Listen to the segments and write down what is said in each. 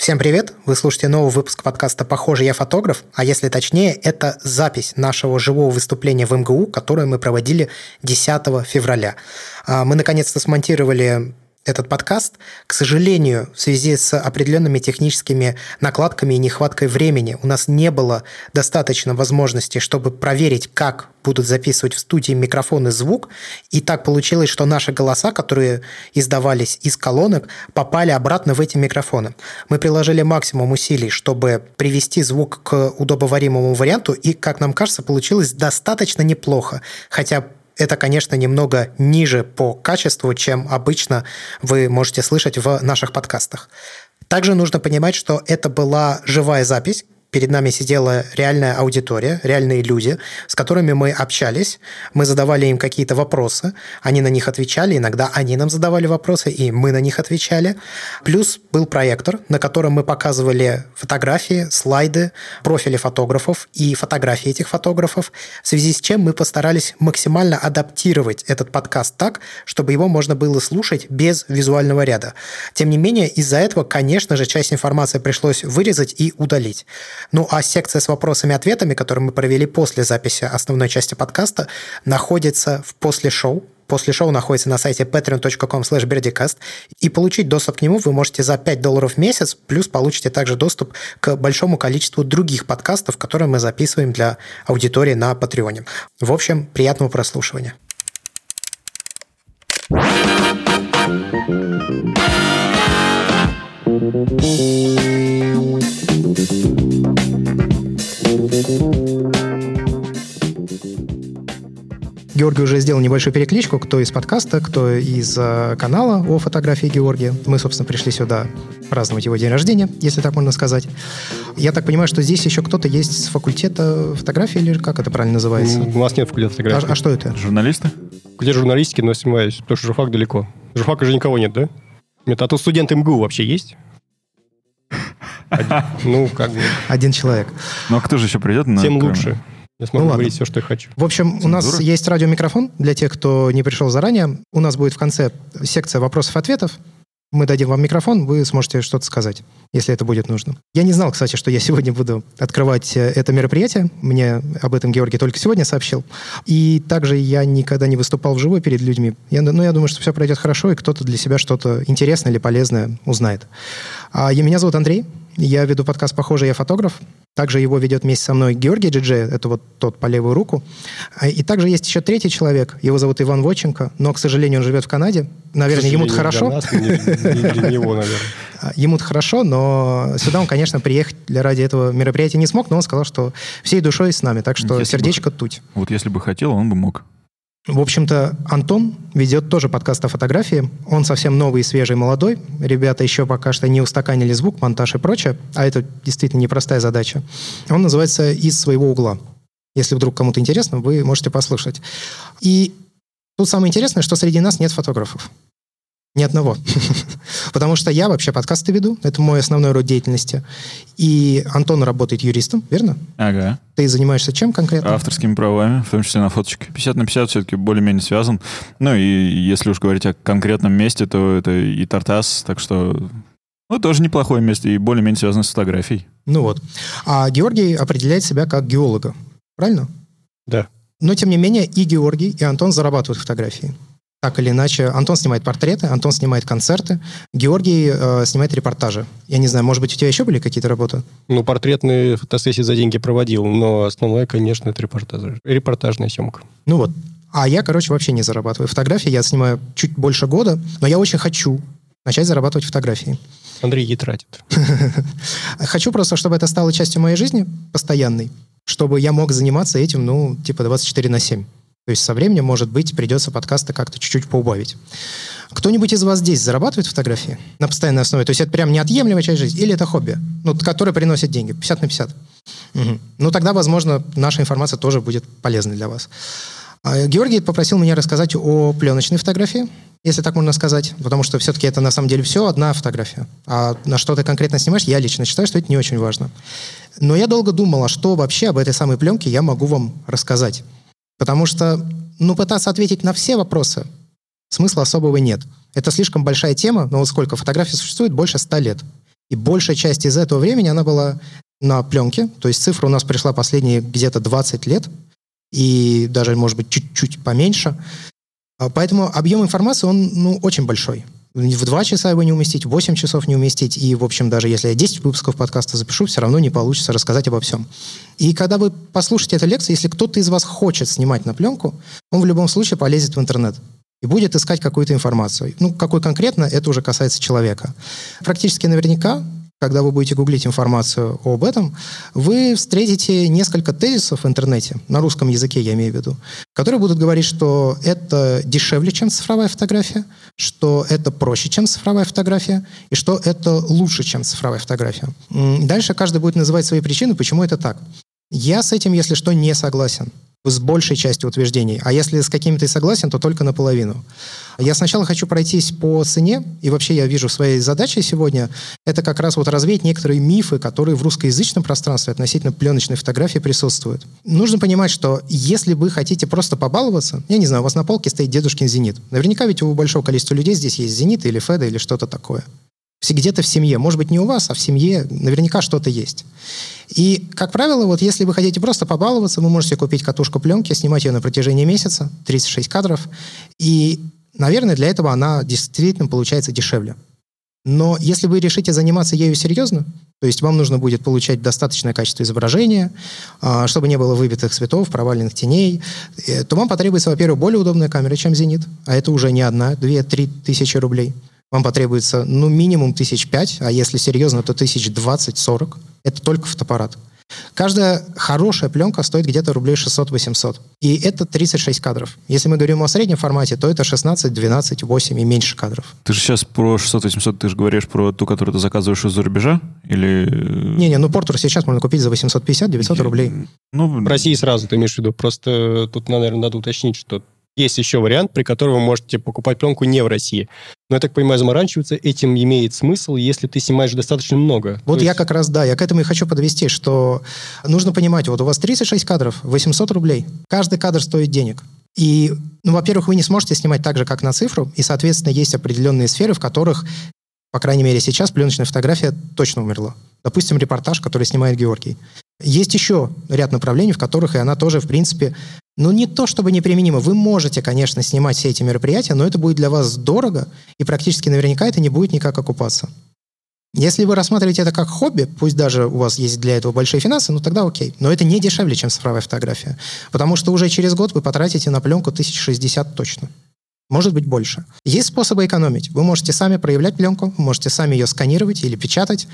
Всем привет! Вы слушаете новый выпуск подкаста «Похоже, я фотограф», а если точнее, это запись нашего живого выступления в МГУ, которое мы проводили 10 февраля. А, мы наконец-то смонтировали этот подкаст. К сожалению, в связи с определенными техническими накладками и нехваткой времени у нас не было достаточно возможности, чтобы проверить, как будут записывать в студии микрофон и звук. И так получилось, что наши голоса, которые издавались из колонок, попали обратно в эти микрофоны. Мы приложили максимум усилий, чтобы привести звук к удобоваримому варианту, и, как нам кажется, получилось достаточно неплохо. Хотя это, конечно, немного ниже по качеству, чем обычно вы можете слышать в наших подкастах. Также нужно понимать, что это была живая запись, перед нами сидела реальная аудитория, реальные люди, с которыми мы общались, мы задавали им какие-то вопросы, они на них отвечали, иногда они нам задавали вопросы, и мы на них отвечали. Плюс был проектор, на котором мы показывали фотографии, слайды, профили фотографов и фотографии этих фотографов, в связи с чем мы постарались максимально адаптировать этот подкаст так, чтобы его можно было слушать без визуального ряда. Тем не менее, из-за этого, конечно же, часть информации пришлось вырезать и удалить. Ну, а секция с вопросами-ответами, которую мы провели после записи основной части подкаста, находится в после шоу. После шоу находится на сайте patreon.com slash и получить доступ к нему вы можете за 5 долларов в месяц, плюс получите также доступ к большому количеству других подкастов, которые мы записываем для аудитории на Патреоне. В общем, приятного прослушивания. Thank Георгий уже сделал небольшую перекличку, кто из подкаста, кто из э, канала о фотографии Георгия. Мы, собственно, пришли сюда праздновать его день рождения, если так можно сказать. Я так понимаю, что здесь еще кто-то есть с факультета фотографии, или как это правильно называется? У нас нет факультета фотографии. А, а что это? Журналисты? Где журналистики, но снимаюсь, потому что журфак далеко. Журфака же никого нет, да? Нет, а то студент МГУ вообще есть? Ну, как бы. Один человек. Ну, а кто же еще придет? Тем лучше. Я смогу ну, говорить все, что я хочу. В общем, Цензура? у нас есть радиомикрофон для тех, кто не пришел заранее. У нас будет в конце секция вопросов-ответов. Мы дадим вам микрофон, вы сможете что-то сказать, если это будет нужно. Я не знал, кстати, что я сегодня буду открывать э, это мероприятие. Мне об этом Георгий только сегодня сообщил. И также я никогда не выступал вживую перед людьми. Я, ну, я думаю, что все пройдет хорошо, и кто-то для себя что-то интересное или полезное узнает. А, я, меня зовут Андрей. Я веду подкаст «Похоже, я фотограф». Также его ведет вместе со мной Георгий Джидже, это вот тот по левую руку. А, и также есть еще третий человек, его зовут Иван Воченко, но, к сожалению, он живет в Канаде. Наверное, ему-то хорошо. Нас, не, не для него, наверное. А, ему-то хорошо, но сюда он, конечно, приехать для ради этого мероприятия не смог, но он сказал, что всей душой с нами, так что если сердечко бы, туть. Вот если бы хотел, он бы мог. В общем-то, Антон ведет тоже подкаст о фотографии. Он совсем новый, свежий, молодой. Ребята еще пока что не устаканили звук, монтаж и прочее, а это действительно непростая задача. Он называется «Из своего угла». Если вдруг кому-то интересно, вы можете послушать. И тут самое интересное, что среди нас нет фотографов. Ни одного. Потому что я вообще подкасты веду. Это мой основной род деятельности. И Антон работает юристом, верно? Ага. Ты занимаешься чем конкретно? Авторскими правами, в том числе на фоточке. 50 на 50 все-таки более-менее связан. Ну и если уж говорить о конкретном месте, то это и Тартас, так что ну, тоже неплохое место и более-менее связано с фотографией. Ну вот. А Георгий определяет себя как геолога, правильно? Да. Но, тем не менее, и Георгий, и Антон зарабатывают фотографии так или иначе. Антон снимает портреты, Антон снимает концерты, Георгий э, снимает репортажи. Я не знаю, может быть, у тебя еще были какие-то работы? Ну, портретные фотосессии за деньги проводил, но основное, конечно, это репортаж, репортажная съемка. Ну вот. А я, короче, вообще не зарабатываю. Фотографии я снимаю чуть больше года, но я очень хочу начать зарабатывать фотографии. Андрей ей тратит. Хочу просто, чтобы это стало частью моей жизни постоянной, чтобы я мог заниматься этим, ну, типа 24 на 7. То есть со временем, может быть, придется подкасты как-то чуть-чуть поубавить. Кто-нибудь из вас здесь зарабатывает фотографии на постоянной основе? То есть это прям неотъемлемая часть жизни? Или это хобби, ну, которое приносит деньги? 50 на 50. Угу. Ну, тогда, возможно, наша информация тоже будет полезной для вас. А, Георгий попросил меня рассказать о пленочной фотографии, если так можно сказать, потому что все-таки это на самом деле все одна фотография. А на что ты конкретно снимаешь, я лично считаю, что это не очень важно. Но я долго думала, что вообще об этой самой пленке я могу вам рассказать. Потому что, ну, пытаться ответить на все вопросы смысла особого нет. Это слишком большая тема, но вот сколько фотографий существует? Больше ста лет. И большая часть из этого времени она была на пленке, то есть цифра у нас пришла последние где-то 20 лет, и даже, может быть, чуть-чуть поменьше. А, поэтому объем информации, он ну, очень большой. В два часа его не уместить, в 8 часов не уместить. И, в общем, даже если я 10 выпусков подкаста запишу, все равно не получится рассказать обо всем. И когда вы послушаете эту лекцию, если кто-то из вас хочет снимать на пленку, он в любом случае полезет в интернет и будет искать какую-то информацию. Ну, какой конкретно, это уже касается человека. Практически наверняка когда вы будете гуглить информацию об этом, вы встретите несколько тезисов в интернете, на русском языке я имею в виду, которые будут говорить, что это дешевле, чем цифровая фотография, что это проще, чем цифровая фотография, и что это лучше, чем цифровая фотография. Дальше каждый будет называть свои причины, почему это так. Я с этим, если что, не согласен с большей частью утверждений. А если с какими-то и согласен, то только наполовину. Я сначала хочу пройтись по цене, и вообще я вижу своей задачей сегодня, это как раз вот развеять некоторые мифы, которые в русскоязычном пространстве относительно пленочной фотографии присутствуют. Нужно понимать, что если вы хотите просто побаловаться, я не знаю, у вас на полке стоит дедушкин «Зенит». Наверняка ведь у большого количества людей здесь есть «Зенит» или «Феда» или что-то такое где-то в семье. Может быть, не у вас, а в семье наверняка что-то есть. И, как правило, вот если вы хотите просто побаловаться, вы можете купить катушку пленки, снимать ее на протяжении месяца, 36 кадров, и, наверное, для этого она действительно получается дешевле. Но если вы решите заниматься ею серьезно, то есть вам нужно будет получать достаточное качество изображения, а, чтобы не было выбитых цветов, проваленных теней, э, то вам потребуется, во-первых, более удобная камера, чем «Зенит», а это уже не одна, две-три тысячи рублей – вам потребуется, ну, минимум тысяч пять, а если серьезно, то тысяч двадцать-сорок. Это только фотоаппарат. Каждая хорошая пленка стоит где-то рублей 600-800. И это 36 кадров. Если мы говорим о среднем формате, то это 16, 12, 8 и меньше кадров. Ты же сейчас про 600-800, ты же говоришь про ту, которую ты заказываешь из-за рубежа? Или... Не-не, ну Портер сейчас можно купить за 850-900 рублей. Ну, в России сразу ты имеешь в виду. Просто тут, наверное, надо уточнить, что есть еще вариант, при котором вы можете покупать пленку не в России. Но, я так понимаю, заморачиваться этим имеет смысл, если ты снимаешь достаточно много. Вот То я как раз, да, я к этому и хочу подвести, что нужно понимать, вот у вас 36 кадров, 800 рублей. Каждый кадр стоит денег. И, ну, во-первых, вы не сможете снимать так же, как на цифру, и, соответственно, есть определенные сферы, в которых, по крайней мере, сейчас пленочная фотография точно умерла. Допустим, репортаж, который снимает Георгий. Есть еще ряд направлений, в которых и она тоже, в принципе, ну не то чтобы неприменима. Вы можете, конечно, снимать все эти мероприятия, но это будет для вас дорого, и практически наверняка это не будет никак окупаться. Если вы рассматриваете это как хобби, пусть даже у вас есть для этого большие финансы, ну тогда окей. Но это не дешевле, чем цифровая фотография. Потому что уже через год вы потратите на пленку 1060 точно. Может быть, больше. Есть способы экономить. Вы можете сами проявлять пленку, можете сами ее сканировать или печатать,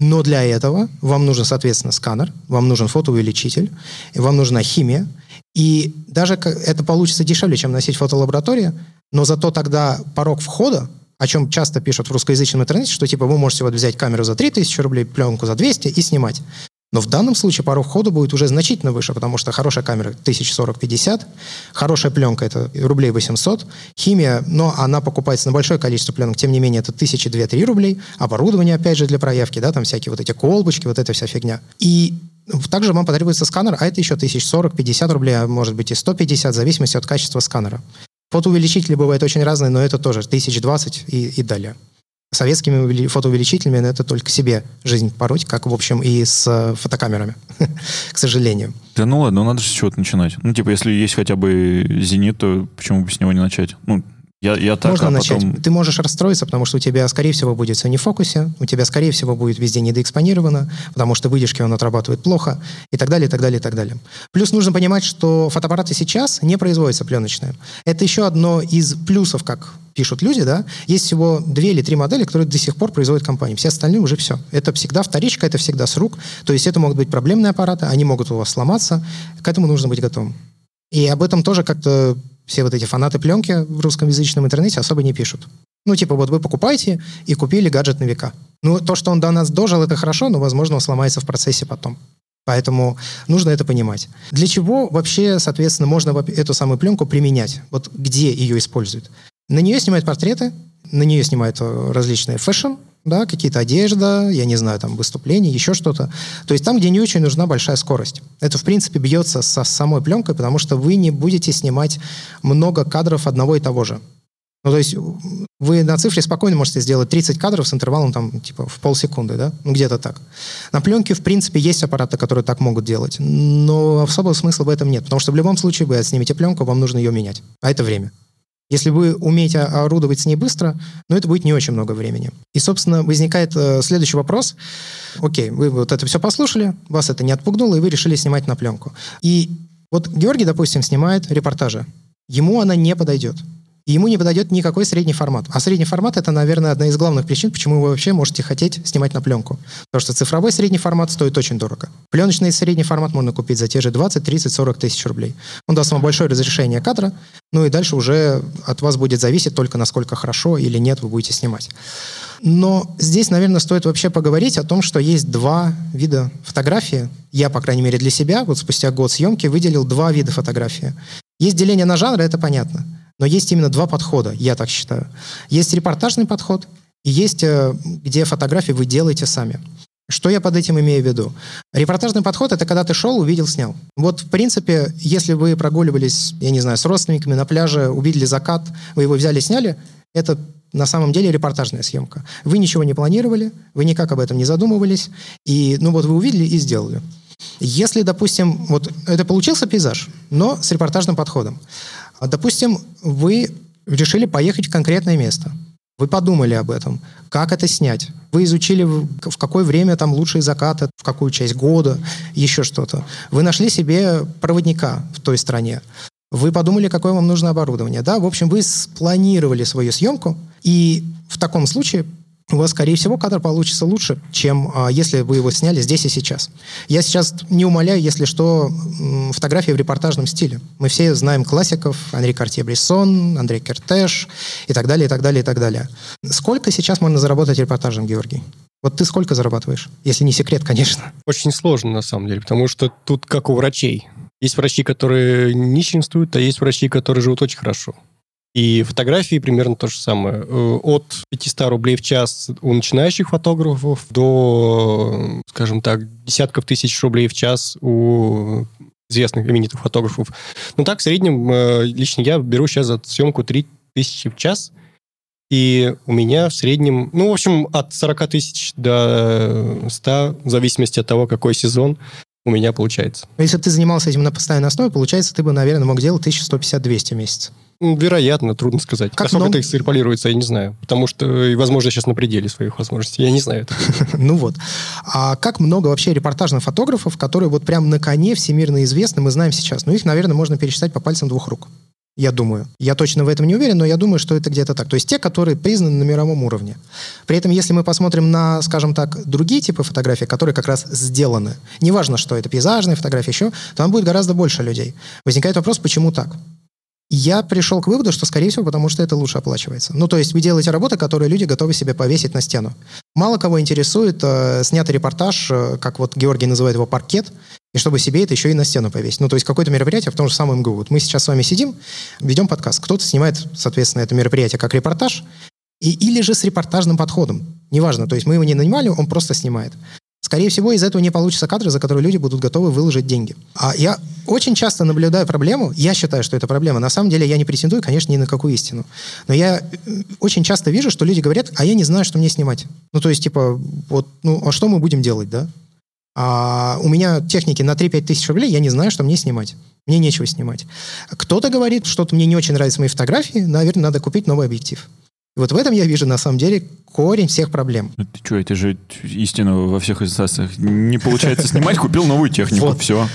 но для этого вам нужен, соответственно, сканер, вам нужен фотоувеличитель, вам нужна химия. И даже это получится дешевле, чем носить фотолабораторию, но зато тогда порог входа, о чем часто пишут в русскоязычном интернете, что типа вы можете вот взять камеру за 3000 рублей, пленку за 200 и снимать. Но в данном случае порог входа будет уже значительно выше, потому что хорошая камера 1040-50, хорошая пленка это рублей 800, химия, но она покупается на большое количество пленок, тем не менее это 1002-3 рублей, оборудование опять же для проявки, да, там всякие вот эти колбочки, вот эта вся фигня. И также вам потребуется сканер, а это еще 1040-50 рублей, а может быть и 150, в зависимости от качества сканера. Фотоувеличители бывают очень разные, но это тоже 1020 и, и далее советскими фотоувеличителями это только себе жизнь пороть, как, в общем, и с э, фотокамерами, к сожалению. Да ну ладно, ну надо же с чего-то начинать. Ну, типа, если есть хотя бы «Зенит», то почему бы с него не начать? Ну, я, я так, Можно а начать. Потом... Ты можешь расстроиться, потому что у тебя, скорее всего, будет все не в фокусе, у тебя, скорее всего, будет везде недоэкспонировано, потому что выдержки он отрабатывает плохо, и так далее, и так далее, и так далее. Плюс нужно понимать, что фотоаппараты сейчас не производятся пленочные. Это еще одно из плюсов, как пишут люди, да, есть всего две или три модели, которые до сих пор производят компании. Все остальные уже все. Это всегда вторичка, это всегда с рук. То есть это могут быть проблемные аппараты, они могут у вас сломаться. К этому нужно быть готовым. И об этом тоже как-то все вот эти фанаты пленки в русскоязычном интернете особо не пишут. Ну, типа, вот вы покупаете и купили гаджет на века. Ну, то, что он до нас дожил, это хорошо, но, возможно, он сломается в процессе потом. Поэтому нужно это понимать. Для чего вообще, соответственно, можно эту самую пленку применять? Вот где ее используют? На нее снимают портреты, на нее снимают э, различные fashion, да, какие-то одежда, я не знаю, там, выступления, еще что-то. То есть там, где не очень нужна большая скорость. Это, в принципе, бьется со самой пленкой, потому что вы не будете снимать много кадров одного и того же. Ну, то есть вы на цифре спокойно можете сделать 30 кадров с интервалом там типа в полсекунды, да? Ну, где-то так. На пленке, в принципе, есть аппараты, которые так могут делать, но особого смысла в этом нет, потому что в любом случае вы снимете пленку, вам нужно ее менять, а это время. Если вы умеете орудовать с ней быстро, ну, это будет не очень много времени. И, собственно, возникает э, следующий вопрос. Окей, вы вот это все послушали, вас это не отпугнуло, и вы решили снимать на пленку. И вот Георгий, допустим, снимает репортажи. Ему она не подойдет ему не подойдет никакой средний формат. А средний формат — это, наверное, одна из главных причин, почему вы вообще можете хотеть снимать на пленку. Потому что цифровой средний формат стоит очень дорого. Пленочный средний формат можно купить за те же 20, 30, 40 тысяч рублей. Он даст вам большое разрешение кадра, ну и дальше уже от вас будет зависеть только, насколько хорошо или нет вы будете снимать. Но здесь, наверное, стоит вообще поговорить о том, что есть два вида фотографии. Я, по крайней мере, для себя, вот спустя год съемки, выделил два вида фотографии. Есть деление на жанры, это понятно. Но есть именно два подхода, я так считаю. Есть репортажный подход, и есть, э, где фотографии вы делаете сами. Что я под этим имею в виду? Репортажный подход — это когда ты шел, увидел, снял. Вот, в принципе, если вы прогуливались, я не знаю, с родственниками на пляже, увидели закат, вы его взяли, сняли, это на самом деле репортажная съемка. Вы ничего не планировали, вы никак об этом не задумывались, и, ну вот, вы увидели и сделали. Если, допустим, вот это получился пейзаж, но с репортажным подходом. А, допустим, вы решили поехать в конкретное место. Вы подумали об этом. Как это снять? Вы изучили, в какое время там лучшие закаты, в какую часть года, еще что-то. Вы нашли себе проводника в той стране. Вы подумали, какое вам нужно оборудование. Да, в общем, вы спланировали свою съемку, и в таком случае у вас, скорее всего, кадр получится лучше, чем а, если вы его сняли здесь и сейчас. Я сейчас не умоляю, если что, фотографии в репортажном стиле. Мы все знаем классиков, Анри Картье-Брессон, Андрей Кертеш и так далее, и так далее, и так далее. Сколько сейчас можно заработать репортажем, Георгий? Вот ты сколько зарабатываешь? Если не секрет, конечно. Очень сложно, на самом деле, потому что тут как у врачей. Есть врачи, которые нищенствуют, а есть врачи, которые живут очень хорошо. И фотографии примерно то же самое. Э, от 500 рублей в час у начинающих фотографов до, скажем так, десятков тысяч рублей в час у известных именитых фотографов. Ну так, в среднем, э, лично я беру сейчас за съемку 3 тысячи в час, и у меня в среднем, ну, в общем, от 40 тысяч до 100, в зависимости от того, какой сезон, у меня получается. Если бы ты занимался этим на постоянной основе, получается, ты бы, наверное, мог делать 1150-200 в месяц. Вероятно, трудно сказать. Как Насколько это экстраполируется, я не знаю. Потому что, возможно, сейчас на пределе своих возможностей. Я не знаю это. Ну вот. А как много вообще репортажных фотографов, которые вот прям на коне всемирно известны, мы знаем сейчас. Ну, их, наверное, можно пересчитать по пальцам двух рук. Я думаю. Я точно в этом не уверен, но я думаю, что это где-то так. То есть те, которые признаны на мировом уровне. При этом, если мы посмотрим на, скажем так, другие типы фотографий, которые как раз сделаны, неважно, что это пейзажные фотографии еще, то там будет гораздо больше людей. Возникает вопрос, почему так? Я пришел к выводу, что, скорее всего, потому что это лучше оплачивается. Ну, то есть вы делаете работы, которые люди готовы себе повесить на стену. Мало кого интересует э, снятый репортаж, э, как вот Георгий называет его паркет, и чтобы себе это еще и на стену повесить. Ну, то есть какое-то мероприятие в том же самом МГУ. Вот мы сейчас с вами сидим, ведем подкаст. Кто-то снимает, соответственно, это мероприятие как репортаж, и, или же с репортажным подходом. Неважно, то есть мы его не нанимали, он просто снимает. Скорее всего, из этого не получится кадры, за которые люди будут готовы выложить деньги. А я очень часто наблюдаю проблему, я считаю, что это проблема. На самом деле я не претендую, конечно, ни на какую истину. Но я э, очень часто вижу, что люди говорят, а я не знаю, что мне снимать. Ну, то есть, типа, вот, ну, а что мы будем делать, да? А у меня техники на 3-5 тысяч рублей, я не знаю, что мне снимать. Мне нечего снимать. Кто-то говорит, что-то мне не очень нравится мои фотографии, наверное, надо купить новый объектив. И вот в этом я вижу, на самом деле, корень всех проблем. Ну, ты что, это же истина во всех инстанциях. Не получается снимать, купил новую технику, все.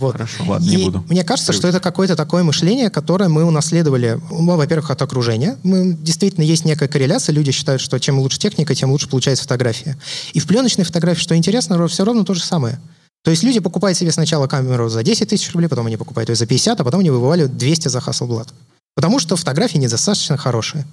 Вот. Хорошо, ладно, и не буду. Мне кажется, что это какое-то такое мышление, которое мы унаследовали, ну, во-первых, от окружения. Мы, действительно, есть некая корреляция. Люди считают, что чем лучше техника, тем лучше получается фотография. И в пленочной фотографии, что интересно, все равно то же самое. То есть люди покупают себе сначала камеру за 10 тысяч рублей, потом они покупают ее за 50, а потом они вываливают 200 за Hasselblad. Потому что фотографии недостаточно хорошие.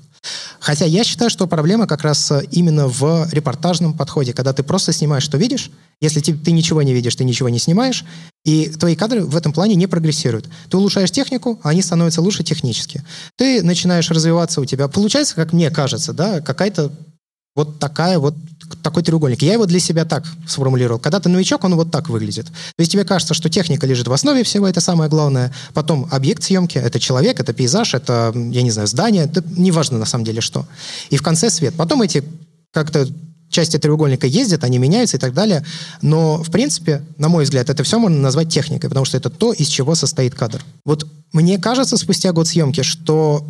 Хотя я считаю, что проблема как раз э, именно в репортажном подходе, когда ты просто снимаешь, что видишь, если ты, ты ничего не видишь, ты ничего не снимаешь, и твои кадры в этом плане не прогрессируют. Ты улучшаешь технику, а они становятся лучше технически. Ты начинаешь развиваться, у тебя получается, как мне кажется, да, какая-то вот такая вот такой треугольник. Я его для себя так сформулировал. Когда ты новичок, он вот так выглядит. То есть тебе кажется, что техника лежит в основе всего, это самое главное. Потом объект съемки, это человек, это пейзаж, это, я не знаю, здание, это неважно на самом деле что. И в конце свет. Потом эти как-то части треугольника ездят, они меняются и так далее. Но, в принципе, на мой взгляд, это все можно назвать техникой, потому что это то, из чего состоит кадр. Вот мне кажется, спустя год съемки, что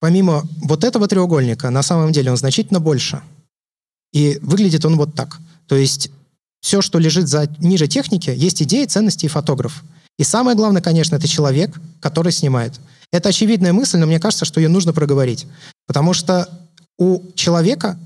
помимо вот этого треугольника, на самом деле он значительно больше. И выглядит он вот так. То есть все, что лежит за, ниже техники, есть идеи, ценности и фотограф. И самое главное, конечно, это человек, который снимает. Это очевидная мысль, но мне кажется, что ее нужно проговорить. Потому что у человека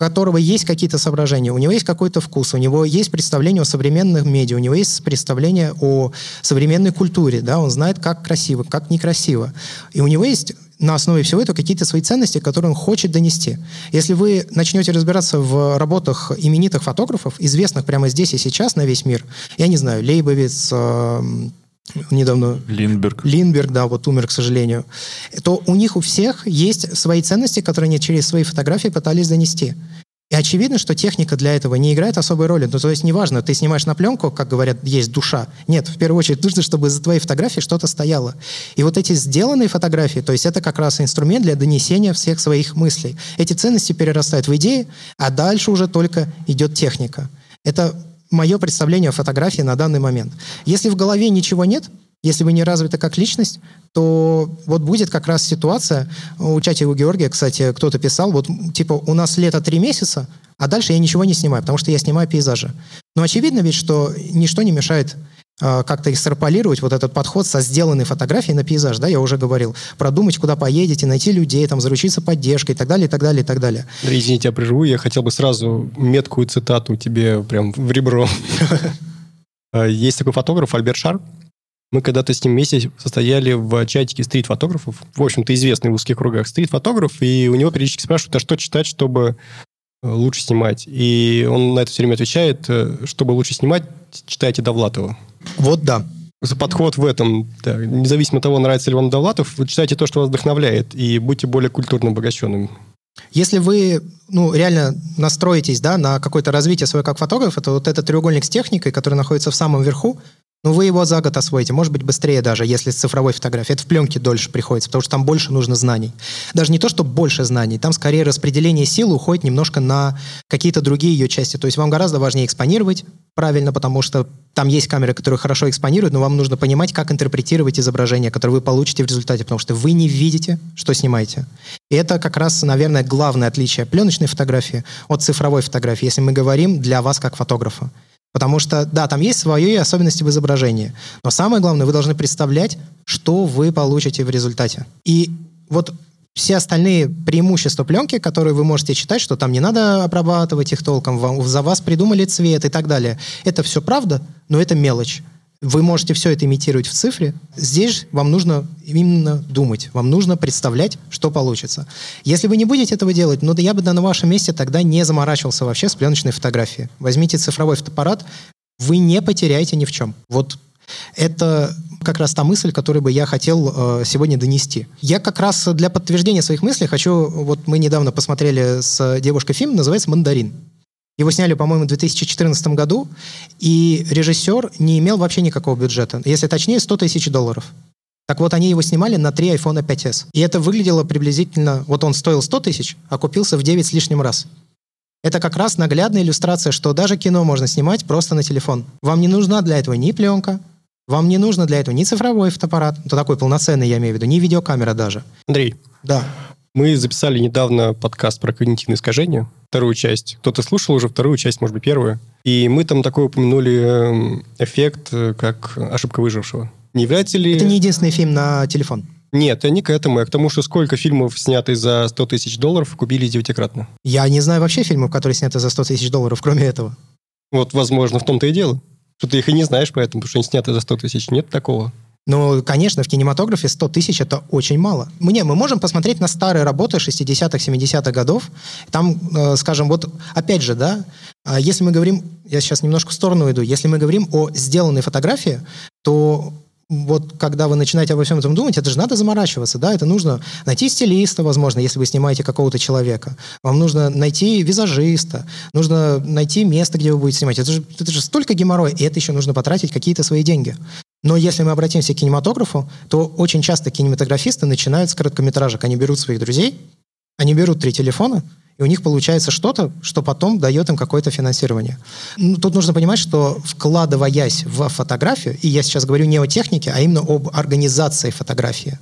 которого есть какие-то соображения, у него есть какой-то вкус, у него есть представление о современном медиа, у него есть представление о современной культуре, да, он знает, как красиво, как некрасиво. И у него есть на основе всего этого какие-то свои ценности, которые он хочет донести. Если вы начнете разбираться в работах именитых фотографов, известных прямо здесь и сейчас на весь мир, я не знаю, Лейбовиц, эм, недавно... Линдберг. Линдберг, да, вот умер, к сожалению. То у них у всех есть свои ценности, которые они через свои фотографии пытались донести. И очевидно, что техника для этого не играет особой роли. Ну, то есть неважно, ты снимаешь на пленку, как говорят, есть душа. Нет, в первую очередь нужно, чтобы за твоей фотографией что-то стояло. И вот эти сделанные фотографии, то есть это как раз инструмент для донесения всех своих мыслей. Эти ценности перерастают в идеи, а дальше уже только идет техника. Это мое представление о фотографии на данный момент. Если в голове ничего нет, если вы не развиты как личность, то вот будет как раз ситуация, у чате у Георгия, кстати, кто-то писал, вот типа у нас лето три месяца, а дальше я ничего не снимаю, потому что я снимаю пейзажи. Но очевидно ведь, что ничто не мешает как-то экстраполировать вот этот подход со сделанной фотографией на пейзаж, да, я уже говорил, продумать, куда поедете, найти людей, там, заручиться поддержкой и так далее, и так далее, и так далее. Да, извините, я приживу, я хотел бы сразу меткую цитату тебе прям в ребро. Есть такой фотограф Альберт Шар. Мы когда-то с ним вместе состояли в чатике стрит-фотографов. В общем-то, известный в узких кругах стрит-фотограф. И у него периодически спрашивают, а что читать, чтобы э, лучше снимать? И он на это все время отвечает, э, чтобы лучше снимать, читайте Довлатова. Вот да. Подход в этом, да, независимо от того, нравится ли вам Довлатов, вы читайте то, что вас вдохновляет, и будьте более культурно обогащенными. Если вы ну, реально настроитесь да, на какое-то развитие свое как фотограф, то вот этот треугольник с техникой, который находится в самом верху, ну, вы его за год освоите, может быть, быстрее даже, если с цифровой фотографией. Это в пленке дольше приходится, потому что там больше нужно знаний. Даже не то, что больше знаний, там скорее распределение силы уходит немножко на какие-то другие ее части. То есть вам гораздо важнее экспонировать правильно, потому что там есть камеры, которые хорошо экспонируют, но вам нужно понимать, как интерпретировать изображение, которое вы получите в результате, потому что вы не видите, что снимаете. И это как раз, наверное, главное отличие пленочной фотографии от цифровой фотографии, если мы говорим для вас как фотографа. Потому что, да, там есть свои особенности в изображении. Но самое главное, вы должны представлять, что вы получите в результате. И вот все остальные преимущества пленки, которые вы можете читать, что там не надо обрабатывать их толком, вам, за вас придумали цвет и так далее. Это все правда, но это мелочь. Вы можете все это имитировать в цифре. Здесь вам нужно именно думать. Вам нужно представлять, что получится. Если вы не будете этого делать, ну да я бы на вашем месте тогда не заморачивался вообще с пленочной фотографией. Возьмите цифровой фотоаппарат, вы не потеряете ни в чем. Вот это как раз та мысль, которую бы я хотел э, сегодня донести. Я как раз для подтверждения своих мыслей хочу... Вот мы недавно посмотрели с девушкой фильм, называется «Мандарин». Его сняли, по-моему, в 2014 году, и режиссер не имел вообще никакого бюджета. Если точнее, 100 тысяч долларов. Так вот, они его снимали на 3 iPhone 5s. И это выглядело приблизительно... Вот он стоил 100 тысяч, а купился в 9 с лишним раз. Это как раз наглядная иллюстрация, что даже кино можно снимать просто на телефон. Вам не нужна для этого ни пленка, вам не нужно для этого ни цифровой фотоаппарат, то такой полноценный, я имею в виду, ни видеокамера даже. Андрей. Да. Мы записали недавно подкаст про когнитивное искажение, вторую часть. Кто-то слушал уже вторую часть, может быть, первую. И мы там такой упомянули эм, эффект, э, как ошибка выжившего. Не является ли... Это не единственный фильм на телефон. Нет, я не к этому, а к тому, что сколько фильмов, снятых за 100 тысяч долларов, купили девятикратно. Я не знаю вообще фильмов, которые сняты за 100 тысяч долларов, кроме этого. Вот, возможно, в том-то и дело. Что ты их и не знаешь поэтому, потому что они сняты за 100 тысяч. Нет такого. Ну, конечно, в кинематографе 100 тысяч — это очень мало. Не, мы можем посмотреть на старые работы 60-х, 70-х годов. Там, э, скажем, вот опять же, да, а если мы говорим, я сейчас немножко в сторону иду, если мы говорим о сделанной фотографии, то вот когда вы начинаете обо всем этом думать, это же надо заморачиваться, да, это нужно найти стилиста, возможно, если вы снимаете какого-то человека, вам нужно найти визажиста, нужно найти место, где вы будете снимать, это же, это же столько геморроя, и это еще нужно потратить какие-то свои деньги. Но если мы обратимся к кинематографу, то очень часто кинематографисты начинают с короткометражек, они берут своих друзей, они берут три телефона, и у них получается что-то, что потом дает им какое-то финансирование. Ну, тут нужно понимать, что вкладываясь в фотографию, и я сейчас говорю не о технике, а именно об организации фотографии,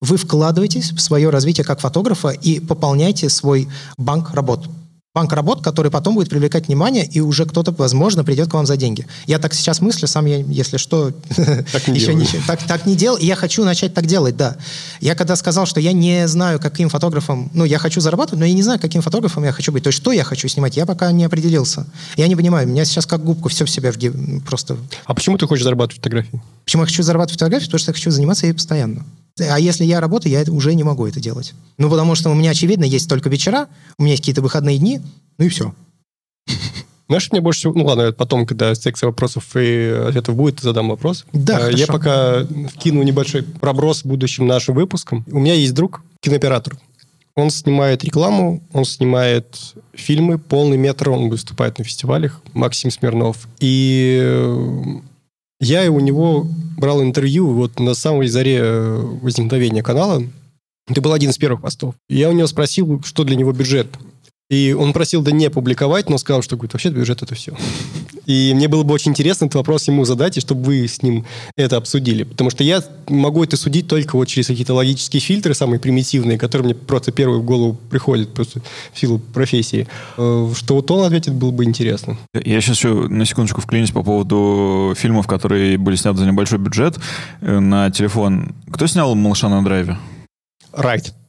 вы вкладываетесь в свое развитие как фотографа и пополняете свой банк работ банк работ, который потом будет привлекать внимание, и уже кто-то, возможно, придет к вам за деньги. Я так сейчас мыслю, сам я, если что, так не, еще не, так, так не делал, и я хочу начать так делать, да. Я когда сказал, что я не знаю, каким фотографом, ну, я хочу зарабатывать, но я не знаю, каким фотографом я хочу быть. То есть, что я хочу снимать, я пока не определился. Я не понимаю, у меня сейчас как губка все в себя в просто... А почему ты хочешь зарабатывать фотографии? Почему я хочу зарабатывать фотографии? Потому что я хочу заниматься ей постоянно. А если я работаю, я уже не могу это делать. Ну, потому что у меня, очевидно, есть только вечера, у меня есть какие-то выходные дни, ну и все. Знаешь, мне больше всего... Ну ладно, потом, когда секция вопросов и ответов будет, задам вопрос. Да, а, Я пока вкину небольшой проброс будущим нашим выпуском. У меня есть друг, кинооператор. Он снимает рекламу, он снимает фильмы, полный метр, он выступает на фестивалях, Максим Смирнов. И я у него брал интервью вот на самой заре э, возникновения канала. Это был один из первых постов. Я у него спросил, что для него бюджет. И он просил да не публиковать, но сказал, что говорит, вообще бюджет это все. И мне было бы очень интересно этот вопрос ему задать, и чтобы вы с ним это обсудили. Потому что я могу это судить только вот через какие-то логические фильтры, самые примитивные, которые мне просто первые в голову приходят просто в силу профессии. Э, что вот он ответит, было бы интересно. Я сейчас еще на секундочку вклинюсь по поводу фильмов, которые были сняты за небольшой бюджет э, на телефон. Кто снял «Малыша на драйве»? Райт. Right.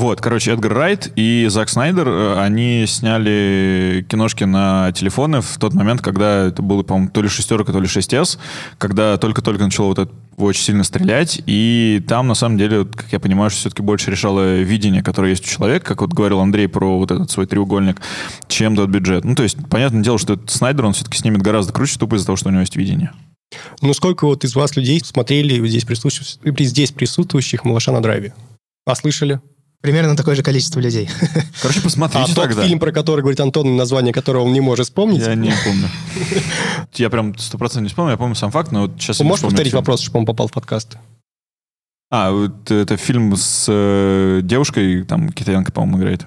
Вот, короче, Эдгар Райт и Зак Снайдер, э, они сняли киношки на телефоны в тот момент, когда это было, по-моему, то ли шестерка, то ли 6S, когда только-только начало вот это очень сильно стрелять, и там, на самом деле, как я понимаю, что все-таки больше решало видение, которое есть у человека, как вот говорил Андрей про вот этот свой треугольник, чем тот бюджет. Ну, то есть, понятное дело, что этот Снайдер, он все-таки снимет гораздо круче, тупо из-за того, что у него есть видение. Ну, сколько вот из вас людей смотрели здесь здесь присутствующих «Малыша на драйве»? А слышали? Примерно такое же количество людей. Короче, посмотрите а тогда. тот фильм, про который говорит Антон, название которого он не может вспомнить? Я не помню. Я прям сто процентов не вспомню, я помню сам факт, но вот сейчас... Можешь повторить вопрос, чтобы он попал в подкаст? А, вот это фильм с э, девушкой, там китаянка, по-моему, играет.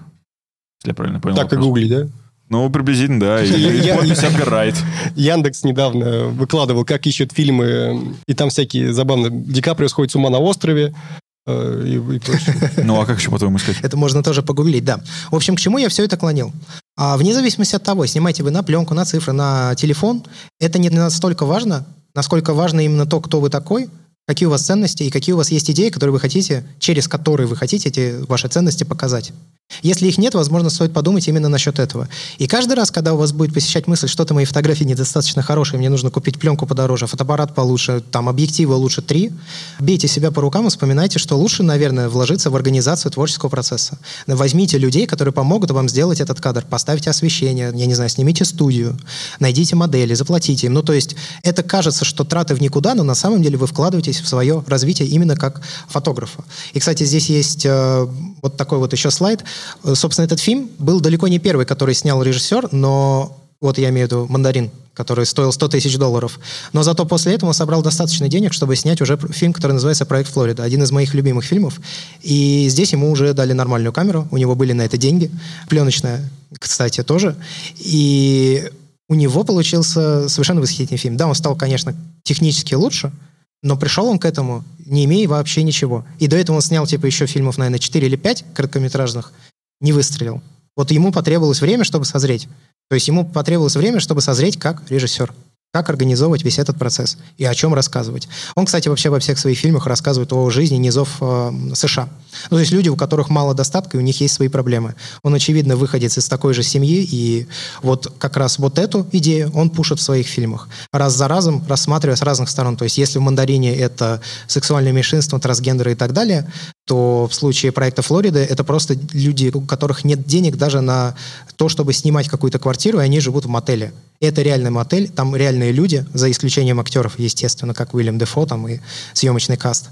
Если я правильно понял Так и гугли, да? Ну, приблизительно, да. И подпись Эдгар Яндекс недавно выкладывал, как ищут фильмы, и там всякие забавные... Ди Каприо сходит с ума на острове, Э, и, и прочее. Ну, а как еще по-твоему искать? Это можно тоже погуглить, да. В общем, к чему я все это клонил? А, вне зависимости от того, снимаете вы на пленку, на цифры, на телефон, это не настолько важно, насколько важно именно то, кто вы такой, какие у вас ценности и какие у вас есть идеи, которые вы хотите, через которые вы хотите эти ваши ценности показать. Если их нет, возможно, стоит подумать именно насчет этого. И каждый раз, когда у вас будет посещать мысль, что-то мои фотографии недостаточно хорошие, мне нужно купить пленку подороже, фотоаппарат получше, там объективы лучше три, бейте себя по рукам и вспоминайте, что лучше, наверное, вложиться в организацию творческого процесса. Возьмите людей, которые помогут вам сделать этот кадр, поставьте освещение, я не знаю, снимите студию, найдите модели, заплатите им. Ну, то есть это кажется, что траты в никуда, но на самом деле вы вкладываетесь в свое развитие именно как фотографа. И, кстати, здесь есть э, вот такой вот еще слайд. Собственно, этот фильм был далеко не первый, который снял режиссер, но вот я имею в виду «Мандарин», который стоил 100 тысяч долларов. Но зато после этого он собрал достаточно денег, чтобы снять уже фильм, который называется «Проект Флорида», один из моих любимых фильмов. И здесь ему уже дали нормальную камеру, у него были на это деньги, пленочная, кстати, тоже. И у него получился совершенно восхитительный фильм. Да, он стал, конечно, технически лучше, но пришел он к этому, не имея вообще ничего. И до этого он снял, типа, еще фильмов, наверное, 4 или 5 короткометражных, не выстрелил. Вот ему потребовалось время, чтобы созреть. То есть ему потребовалось время, чтобы созреть как режиссер как организовывать весь этот процесс и о чем рассказывать. Он, кстати, вообще во всех своих фильмах рассказывает о жизни низов э, США. Ну, то есть люди, у которых мало достатка, и у них есть свои проблемы. Он, очевидно, выходец из такой же семьи, и вот как раз вот эту идею он пушит в своих фильмах. Раз за разом, рассматривая с разных сторон. То есть если в «Мандарине» это сексуальное меньшинство, трансгендеры и так далее, то в случае проекта Флорида это просто люди, у которых нет денег даже на то, чтобы снимать какую-то квартиру, и они живут в мотеле. Это реальный мотель, там реальные люди, за исключением актеров, естественно, как Уильям Дефо там и съемочный каст.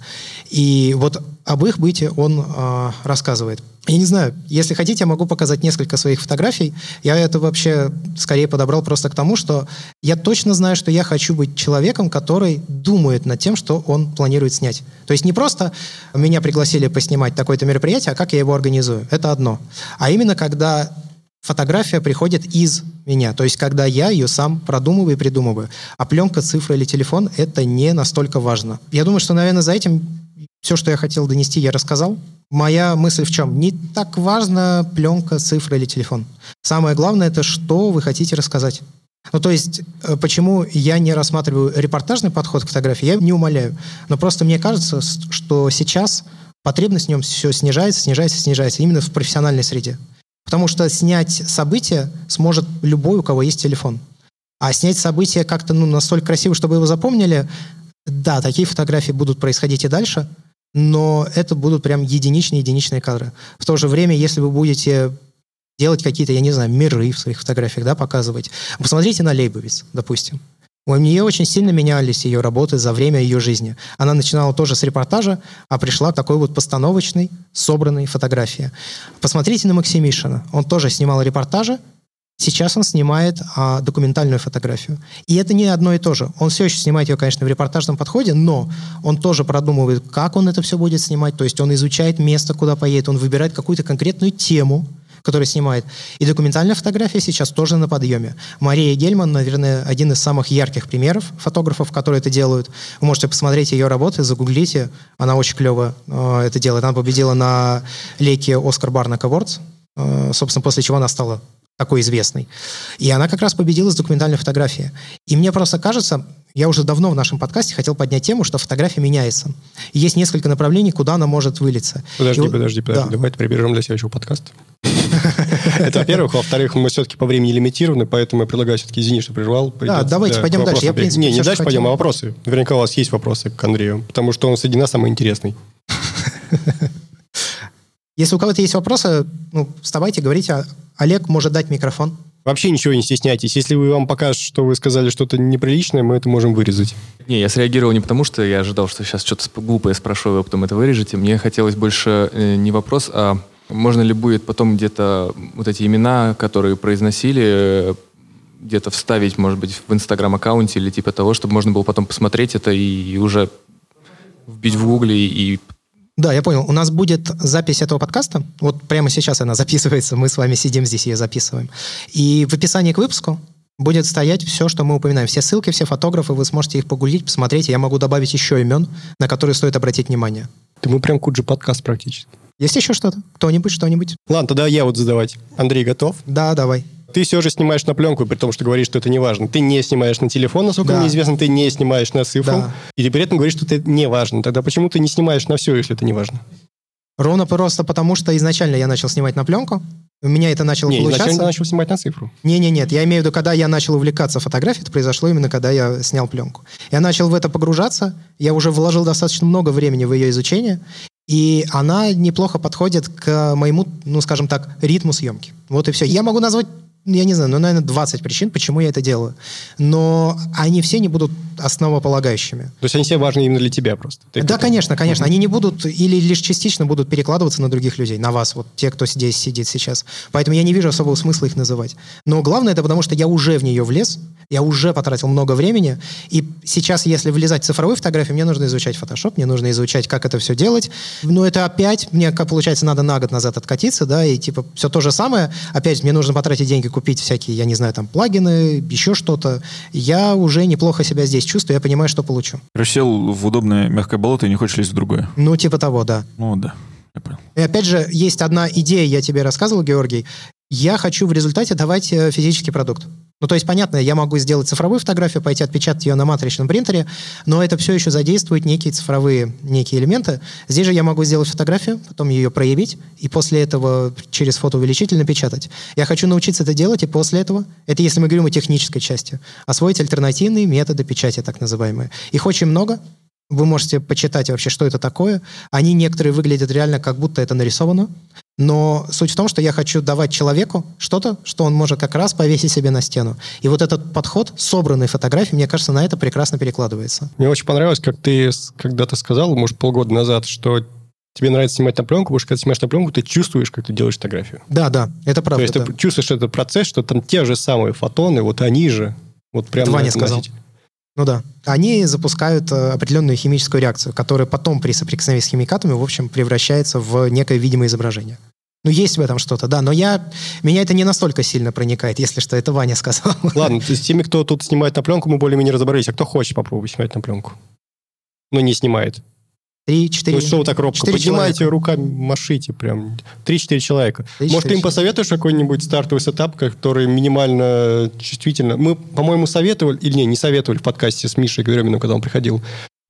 И вот об их быте он э, рассказывает. Я не знаю, если хотите, я могу показать несколько своих фотографий. Я это вообще скорее подобрал просто к тому, что я точно знаю, что я хочу быть человеком, который думает над тем, что он планирует снять. То есть не просто меня пригласили поснимать такое-то мероприятие, а как я его организую. Это одно. А именно, когда фотография приходит из меня. То есть, когда я ее сам продумываю и придумываю. А пленка, цифра или телефон — это не настолько важно. Я думаю, что, наверное, за этим все, что я хотел донести, я рассказал. Моя мысль в чем? Не так важно пленка, цифра или телефон. Самое главное это что вы хотите рассказать. Ну, то есть, э, почему я не рассматриваю репортажный подход к фотографии, я не умоляю. Но просто мне кажется, что сейчас потребность в нем все снижается, снижается, снижается, именно в профессиональной среде. Потому что снять событие сможет любой, у кого есть телефон. А снять событие как-то ну, настолько красиво, чтобы его запомнили, да, такие фотографии будут происходить и дальше – но это будут прям единичные-единичные кадры. В то же время, если вы будете делать какие-то, я не знаю, миры в своих фотографиях, да, показывать, посмотрите на Лейбовиц, допустим. У нее очень сильно менялись ее работы за время ее жизни. Она начинала тоже с репортажа, а пришла к такой вот постановочной, собранной фотографии. Посмотрите на Максимишина. Он тоже снимал репортажи, Сейчас он снимает а, документальную фотографию. И это не одно и то же. Он все еще снимает ее, конечно, в репортажном подходе, но он тоже продумывает, как он это все будет снимать. То есть он изучает место, куда поедет, он выбирает какую-то конкретную тему, которую снимает. И документальная фотография сейчас тоже на подъеме. Мария Гельман, наверное, один из самых ярких примеров фотографов, которые это делают. Вы можете посмотреть ее работы, загуглите. Она очень клево э, это делает. Она победила на леке Оскар Барнак Awards. Э, собственно, после чего она стала такой известной. И она как раз победила с документальной фотографией. И мне просто кажется, я уже давно в нашем подкасте хотел поднять тему, что фотография меняется. И есть несколько направлений, куда она может вылиться. Подожди, и, подожди, подожди. Да. Давай это прибережем для следующего подкаста. Это во-первых. Во-вторых, мы все-таки по времени лимитированы, поэтому я предлагаю все-таки, извини, что прервал. Да, давайте пойдем дальше. Я, Не, не дальше пойдем, а вопросы. Наверняка у вас есть вопросы к Андрею, потому что он среди нас самый интересный. Если у кого-то есть вопросы, ну, вставайте, говорите. Олег может дать микрофон. Вообще ничего не стесняйтесь. Если вы вам покажут, что вы сказали что-то неприличное, мы это можем вырезать. Не, я среагировал не потому, что я ожидал, что сейчас что-то глупое спрошу, и вы потом это вырежете. Мне хотелось больше э, не вопрос, а можно ли будет потом где-то вот эти имена, которые произносили, э, где-то вставить, может быть, в Инстаграм-аккаунте или типа того, чтобы можно было потом посмотреть это и уже вбить в Гугле и да, я понял. У нас будет запись этого подкаста. Вот прямо сейчас она записывается. Мы с вами сидим здесь и ее записываем. И в описании к выпуску будет стоять все, что мы упоминаем. Все ссылки, все фотографы, вы сможете их погуглить, посмотреть. Я могу добавить еще имен, на которые стоит обратить внимание. Да мы прям куджи подкаст практически. Есть еще что-то? Кто-нибудь, что-нибудь? Ладно, тогда я вот задавать. Андрей, готов? Да, давай. Ты все же снимаешь на пленку, при том, что говоришь, что это не важно. Ты не снимаешь на телефон, насколько Да. мне известно, ты не снимаешь на цифру. Да. И ты при этом говоришь, что это не важно. Тогда почему ты не снимаешь на все, если это не важно? Ровно просто потому, что изначально я начал снимать на пленку. У меня это начало Не, изначально получаться. ты начал снимать на цифру. Не-не, нет, я имею в виду, когда я начал увлекаться фотографией, это произошло именно когда я снял пленку. Я начал в это погружаться, я уже вложил достаточно много времени в ее изучение, и она неплохо подходит к моему, ну, скажем так, ритму съемки. Вот и все. Я могу назвать я не знаю, ну, наверное, 20 причин, почему я это делаю. Но они все не будут основополагающими. То есть они все важны именно для тебя просто. Ты да, конечно, конечно. Они не будут или лишь частично будут перекладываться на других людей, на вас, вот те, кто здесь сидит сейчас. Поэтому я не вижу особого смысла их называть. Но главное это потому, что я уже в нее влез, я уже потратил много времени, и сейчас, если влезать в цифровую фотографию, мне нужно изучать Photoshop, мне нужно изучать, как это все делать. Но это опять, мне, как получается, надо на год назад откатиться, да, и типа все то же самое. Опять мне нужно потратить деньги, купить всякие, я не знаю, там, плагины, еще что-то. Я уже неплохо себя здесь чувствую, я понимаю, что получу. Короче, сел в удобное мягкое болото и не хочешь лезть в другое. Ну, типа того, да. Ну да, я понял. И опять же, есть одна идея, я тебе рассказывал, Георгий. Я хочу в результате давать э, физический продукт. Ну, то есть, понятно, я могу сделать цифровую фотографию, пойти отпечатать ее на матричном принтере, но это все еще задействует некие цифровые некие элементы. Здесь же я могу сделать фотографию, потом ее проявить, и после этого через фотоувеличитель напечатать. Я хочу научиться это делать, и после этого, это если мы говорим о технической части, освоить альтернативные методы печати, так называемые. Их очень много, Вы можете почитать вообще, что это такое. Они некоторые выглядят реально, как будто это нарисовано. Но суть в том, что я хочу давать человеку что-то, что он может как раз повесить себе на стену. И вот этот подход, собранной фотографии, мне кажется, на это прекрасно перекладывается. Мне очень понравилось, как ты когда-то сказал, может, полгода назад, что тебе нравится снимать на пленку, потому что когда снимаешь на пленку, ты чувствуешь, как ты делаешь фотографию. Да, да, это правда. То есть да. ты чувствуешь этот процесс, что там те же самые фотоны, вот они же, вот прямо Два не сказал. Ну да. Они запускают э, определенную химическую реакцию, которая потом при соприкосновении с химикатами, в общем, превращается в некое видимое изображение. Ну, есть в этом что-то, да, но я, меня это не настолько сильно проникает, если что, это Ваня сказал. Ладно, то есть с теми, кто тут снимает на пленку, мы более-менее разобрались. А кто хочет попробовать снимать на пленку? Но не снимает. Три, четыре. Ну что вы так робко? четыре Поднимайте человека. руками, машите прям. Три-четыре человека. Три-четыре Может, ты им посоветуешь какой-нибудь стартовый сетап, который минимально чувствительно... Мы, по-моему, советовали, или не, не советовали в подкасте с Мишей Греминым, когда он приходил,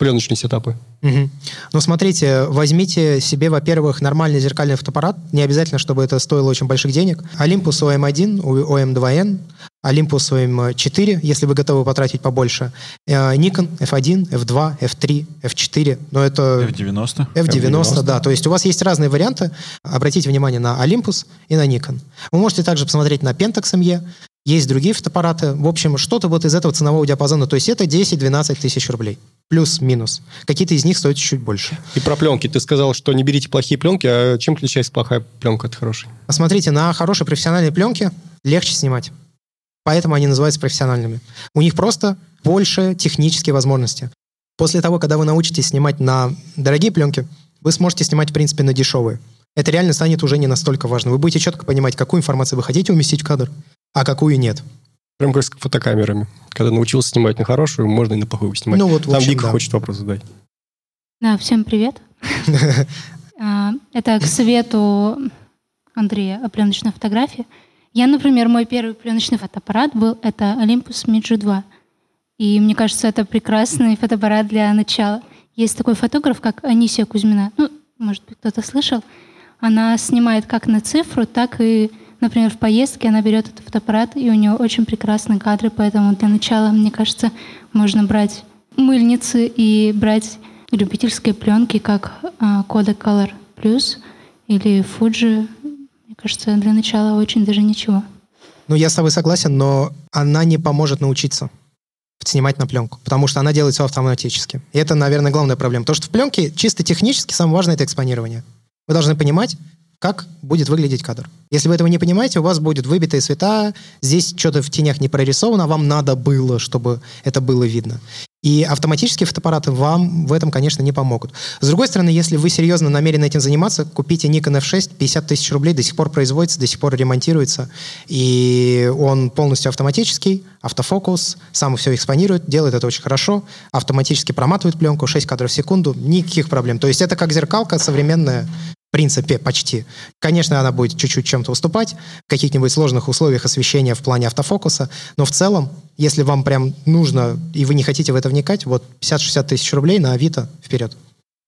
пленочные сетапы. Мгм. Ну, смотрите, возьмите себе, во-первых, нормальный зеркальный фотоаппарат. Не обязательно, чтобы это стоило очень больших денег. Olympus OM1, OM2N, Olympus OM4, если вы готовы потратить побольше. Э, Nikon F1, F2, F3, F4. Но это... F90. F90, да. То есть у вас есть разные варианты. Обратите внимание на Olympus и на Nikon. Вы можете также посмотреть на Pentax ME. Есть другие фотоаппараты. В общем, что-то вот из этого ценового диапазона. То есть это 10-12 тысяч рублей. Плюс-минус. Какие-то из них стоят чуть больше. И про пленки. Ты сказал, что не берите плохие пленки, а чем отличается плохая пленка от хорошей? Посмотрите, на хорошей профессиональной пленке легче снимать. Поэтому они называются профессиональными. У них просто больше технические возможности. После того, когда вы научитесь снимать на дорогие пленки, вы сможете снимать, в принципе, на дешевые. Это реально станет уже не настолько важно. Вы будете четко понимать, какую информацию вы хотите уместить в кадр, а какую нет. Прям как с фотокамерами. Когда научился снимать на хорошую, можно и на плохую снимать. Ну вот, Там общем, Вика да. хочет вопрос задать. Да, всем привет. А, Это к совету Андрея о пленочной фотографии. Я, например, мой первый пленочный фотоаппарат был это Olympus Midge 2. И мне кажется, это прекрасный фотоаппарат для начала. Есть такой фотограф, как Анисия Кузьмина. Ну, может быть, кто-то слышал. Она снимает как на цифру, так и, например, в поездке она берет этот фотоаппарат, и у нее очень прекрасные кадры, поэтому для начала, мне кажется, можно брать мыльницы и брать любительские пленки, как а, Kodak Color Plus или Fuji. Мне кажется, для начала очень даже ничего. Ну, я с тобой согласен, но она не поможет научиться снимать на пленку, потому что она делает все автоматически. И это, наверное, главная проблема. То, что в пленке чисто технически самое важное — это экспонирование. Вы должны понимать, как будет выглядеть кадр. Если вы этого не понимаете, у вас будет выбитые цвета, здесь что-то в тенях не прорисовано, вам надо было, чтобы это было видно. И автоматические фотоаппараты вам в этом, конечно, не помогут. С другой стороны, если вы серьезно намерены этим заниматься, купите Nikon F6, 50 тысяч рублей, до сих пор производится, до сих пор ремонтируется, и он полностью автоматический, автофокус, сам все экспонирует, делает это очень хорошо, автоматически проматывает пленку, 6 кадров в секунду, никаких проблем. То есть это как зеркалка современная, в принципе, почти. Конечно, она будет чуть-чуть чем-то уступать в каких-нибудь сложных условиях освещения в плане автофокуса, но в целом, если вам прям нужно, и вы не хотите в это вникать, вот 50-60 тысяч рублей на Авито вперед.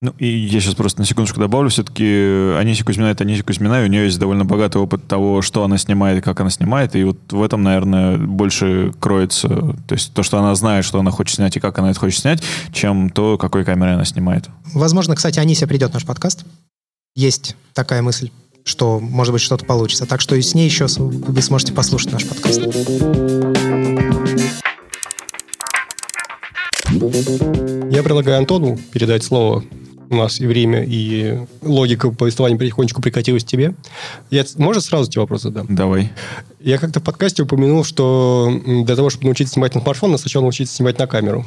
Ну, и я сейчас просто на секундочку добавлю. Все-таки Анисия Кузьмина — это Анисия Кузьмина, и у нее есть довольно богатый опыт того, что она снимает и как она снимает. И вот в этом, наверное, больше кроется... То есть то, что она знает, что она хочет снять и как она это хочет снять, чем то, какой камерой она снимает. Возможно, кстати, Анися придет в наш подкаст. Есть такая мысль что, может быть, что-то получится. Так что и с ней еще вы сможете послушать наш подкаст. Я предлагаю Антону передать слово. У нас и время, и логика повествования потихонечку прикатилась к тебе. Я, может, сразу тебе вопрос задам? Давай. Я как-то в подкасте упомянул, что для того, чтобы научиться снимать на смартфон, надо сначала научиться снимать на камеру.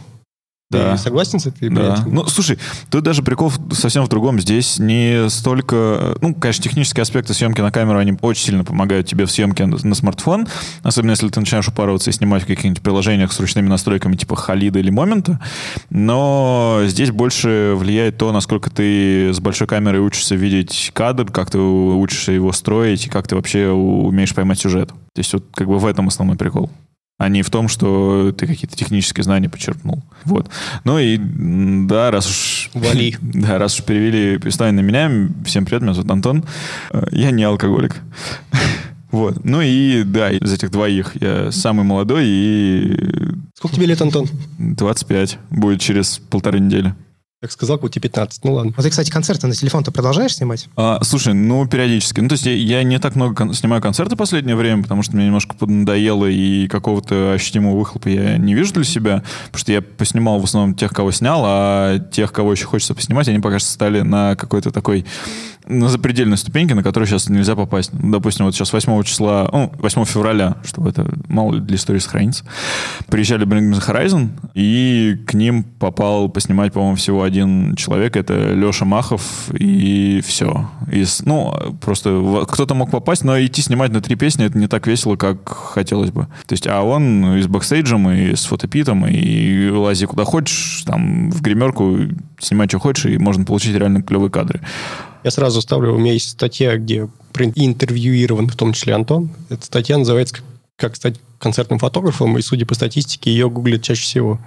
Да. Ты согласен с этой Да. Ну, слушай, тут даже прикол совсем в другом. Здесь не столько... Ну, конечно, технические аспекты съемки на камеру, они очень сильно помогают тебе в съемке на, на смартфон. Особенно, если ты начинаешь упарываться и снимать в каких-нибудь приложениях с ручными настройками типа Халида или Момента. Но здесь больше влияет то, насколько ты с большой камерой учишься видеть кадр, как ты учишься его строить, и как ты вообще умеешь поймать сюжет. То есть вот как бы в этом основной прикол а не в том, что ты какие-то технические знания почерпнул. Вот. Ну и да, раз уж... Вали. Да, раз уж перевели повествование на меня, всем привет, меня зовут Антон. Э, Я не алкоголик. Вот. Ну и да, из этих двоих я самый молодой и Сколько тебе лет, Антон? 25 будет через полторы недели. Как сказал, у тебя 15. Ну ладно. А ты, кстати, концерты на телефон-то продолжаешь снимать? А, слушай, ну, периодически. Ну, то есть я, я не так много кон- снимаю концерты в последнее время, потому что мне немножко поднадоело, и какого-то ощутимого выхлопа я не вижу для себя, потому что я поснимал в основном тех, кого снял, а тех, кого еще хочется поснимать, они пока что стали на какой-то такой на запредельной ступеньке, на которую сейчас нельзя попасть. Ну, допустим, вот сейчас 8 числа, ну, 8 февраля, чтобы это мало ли для истории сохранится, приезжали Bring Me The Horizon, и к ним попал поснимать, по-моему, всего один человек, это Леша Махов, и все. Из, ну, просто кто-то мог попасть, но идти снимать на три песни, это не так весело, как хотелось бы. То есть, а он и с бэкстейджем, и с фотопитом, и лази куда хочешь, там, в гримерку, снимать, что хочешь, и можно получить реально клевые кадры. Я сразу ставлю, у меня есть статья, где интервьюирован в том числе Антон. Эта статья называется «Как стать концертным фотографом», и, судя по статистике, ее гуглят чаще всего.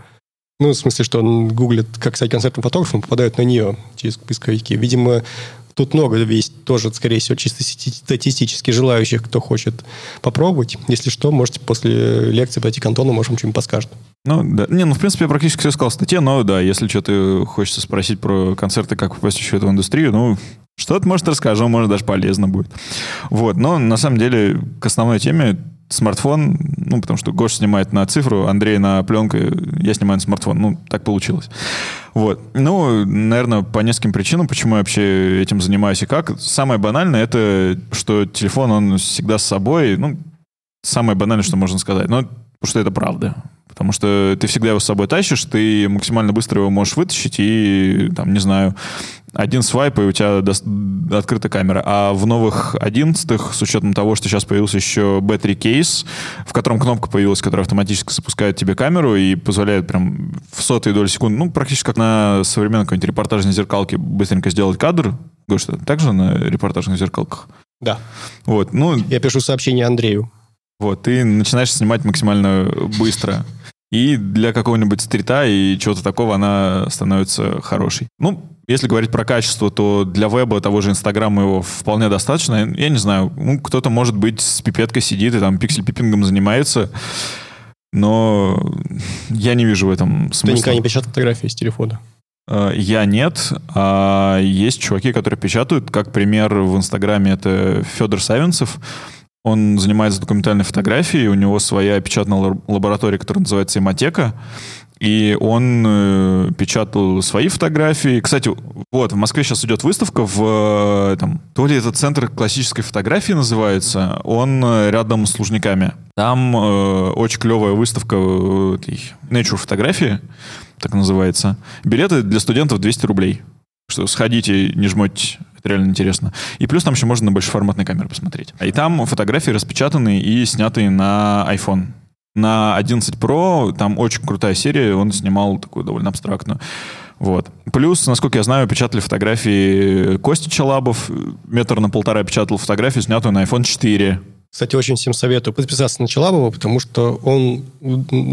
Ну, в смысле, что он гуглит, как стать концертным фотографом, попадают на нее через поисковики. Видимо, тут много есть тоже, скорее всего, чисто стати- статистически желающих, кто хочет попробовать. Если что, можете после лекции пойти к Антону, может, он что-нибудь подскажет. Ну, да. Не, ну, в принципе, я практически все сказал в статье, но да, если что-то хочется спросить про концерты, как попасть еще в эту индустрию, ну, что-то, может, расскажем, может, даже полезно будет. Вот, но на самом деле к основной теме смартфон, ну, потому что Гош снимает на цифру, Андрей на пленку, я снимаю на смартфон. Ну, так получилось. Вот. Ну, наверное, по нескольким причинам, почему я вообще этим занимаюсь и как. Самое банальное, это что телефон, он всегда с собой, ну, самое банальное, что можно сказать. Но потому что это правда. Потому что ты всегда его с собой тащишь, ты максимально быстро его можешь вытащить и, там, не знаю, один свайп, и у тебя дос- открыта камера. А в новых 11 с учетом того, что сейчас появился еще battery case, в котором кнопка появилась, которая автоматически запускает тебе камеру и позволяет прям в сотые доли секунды, ну, практически как на современной какой-нибудь репортажной зеркалке быстренько сделать кадр. Гош, что также на репортажных зеркалках? Да. Вот, ну, Я пишу сообщение Андрею. Вот, ты начинаешь снимать максимально быстро. И для какого-нибудь стрита и чего-то такого она становится хорошей. Ну, если говорить про качество, то для веба того же Инстаграма его вполне достаточно. Я не знаю, ну, кто-то, может быть, с пипеткой сидит и там пиксель-пиппингом занимается, но я не вижу в этом Ты смысла. никогда не печатал фотографии с телефона. Э, Я нет, а есть чуваки, которые печатают. Как пример в Инстаграме это Федор Савинцев. Он занимается документальной фотографией, у него своя печатная лаб- лаборатория, которая называется Имотека. И он э, печатал свои фотографии. Кстати, вот, в Москве сейчас идет выставка в... э, Там, то ли это центр классической фотографии называется. Он э, рядом с Лужниками. Там э, очень клевая выставка э, этой nature фотографии, так называется. Билеты для студентов 200 рублей. Что сходите, не жмотесь. Это реально интересно. И плюс там еще можно на большеформатной камере посмотреть. И там фотографии распечатаны и сняты на iPhone. На 11 Pro там очень крутая серия, он снимал такую довольно абстрактную. Вот. Плюс, насколько я знаю, печатали фотографии Кости Чалабов, метр на полтора печатал фотографию, снятую на iPhone 4. Кстати, очень всем советую подписаться на Челабова, потому что он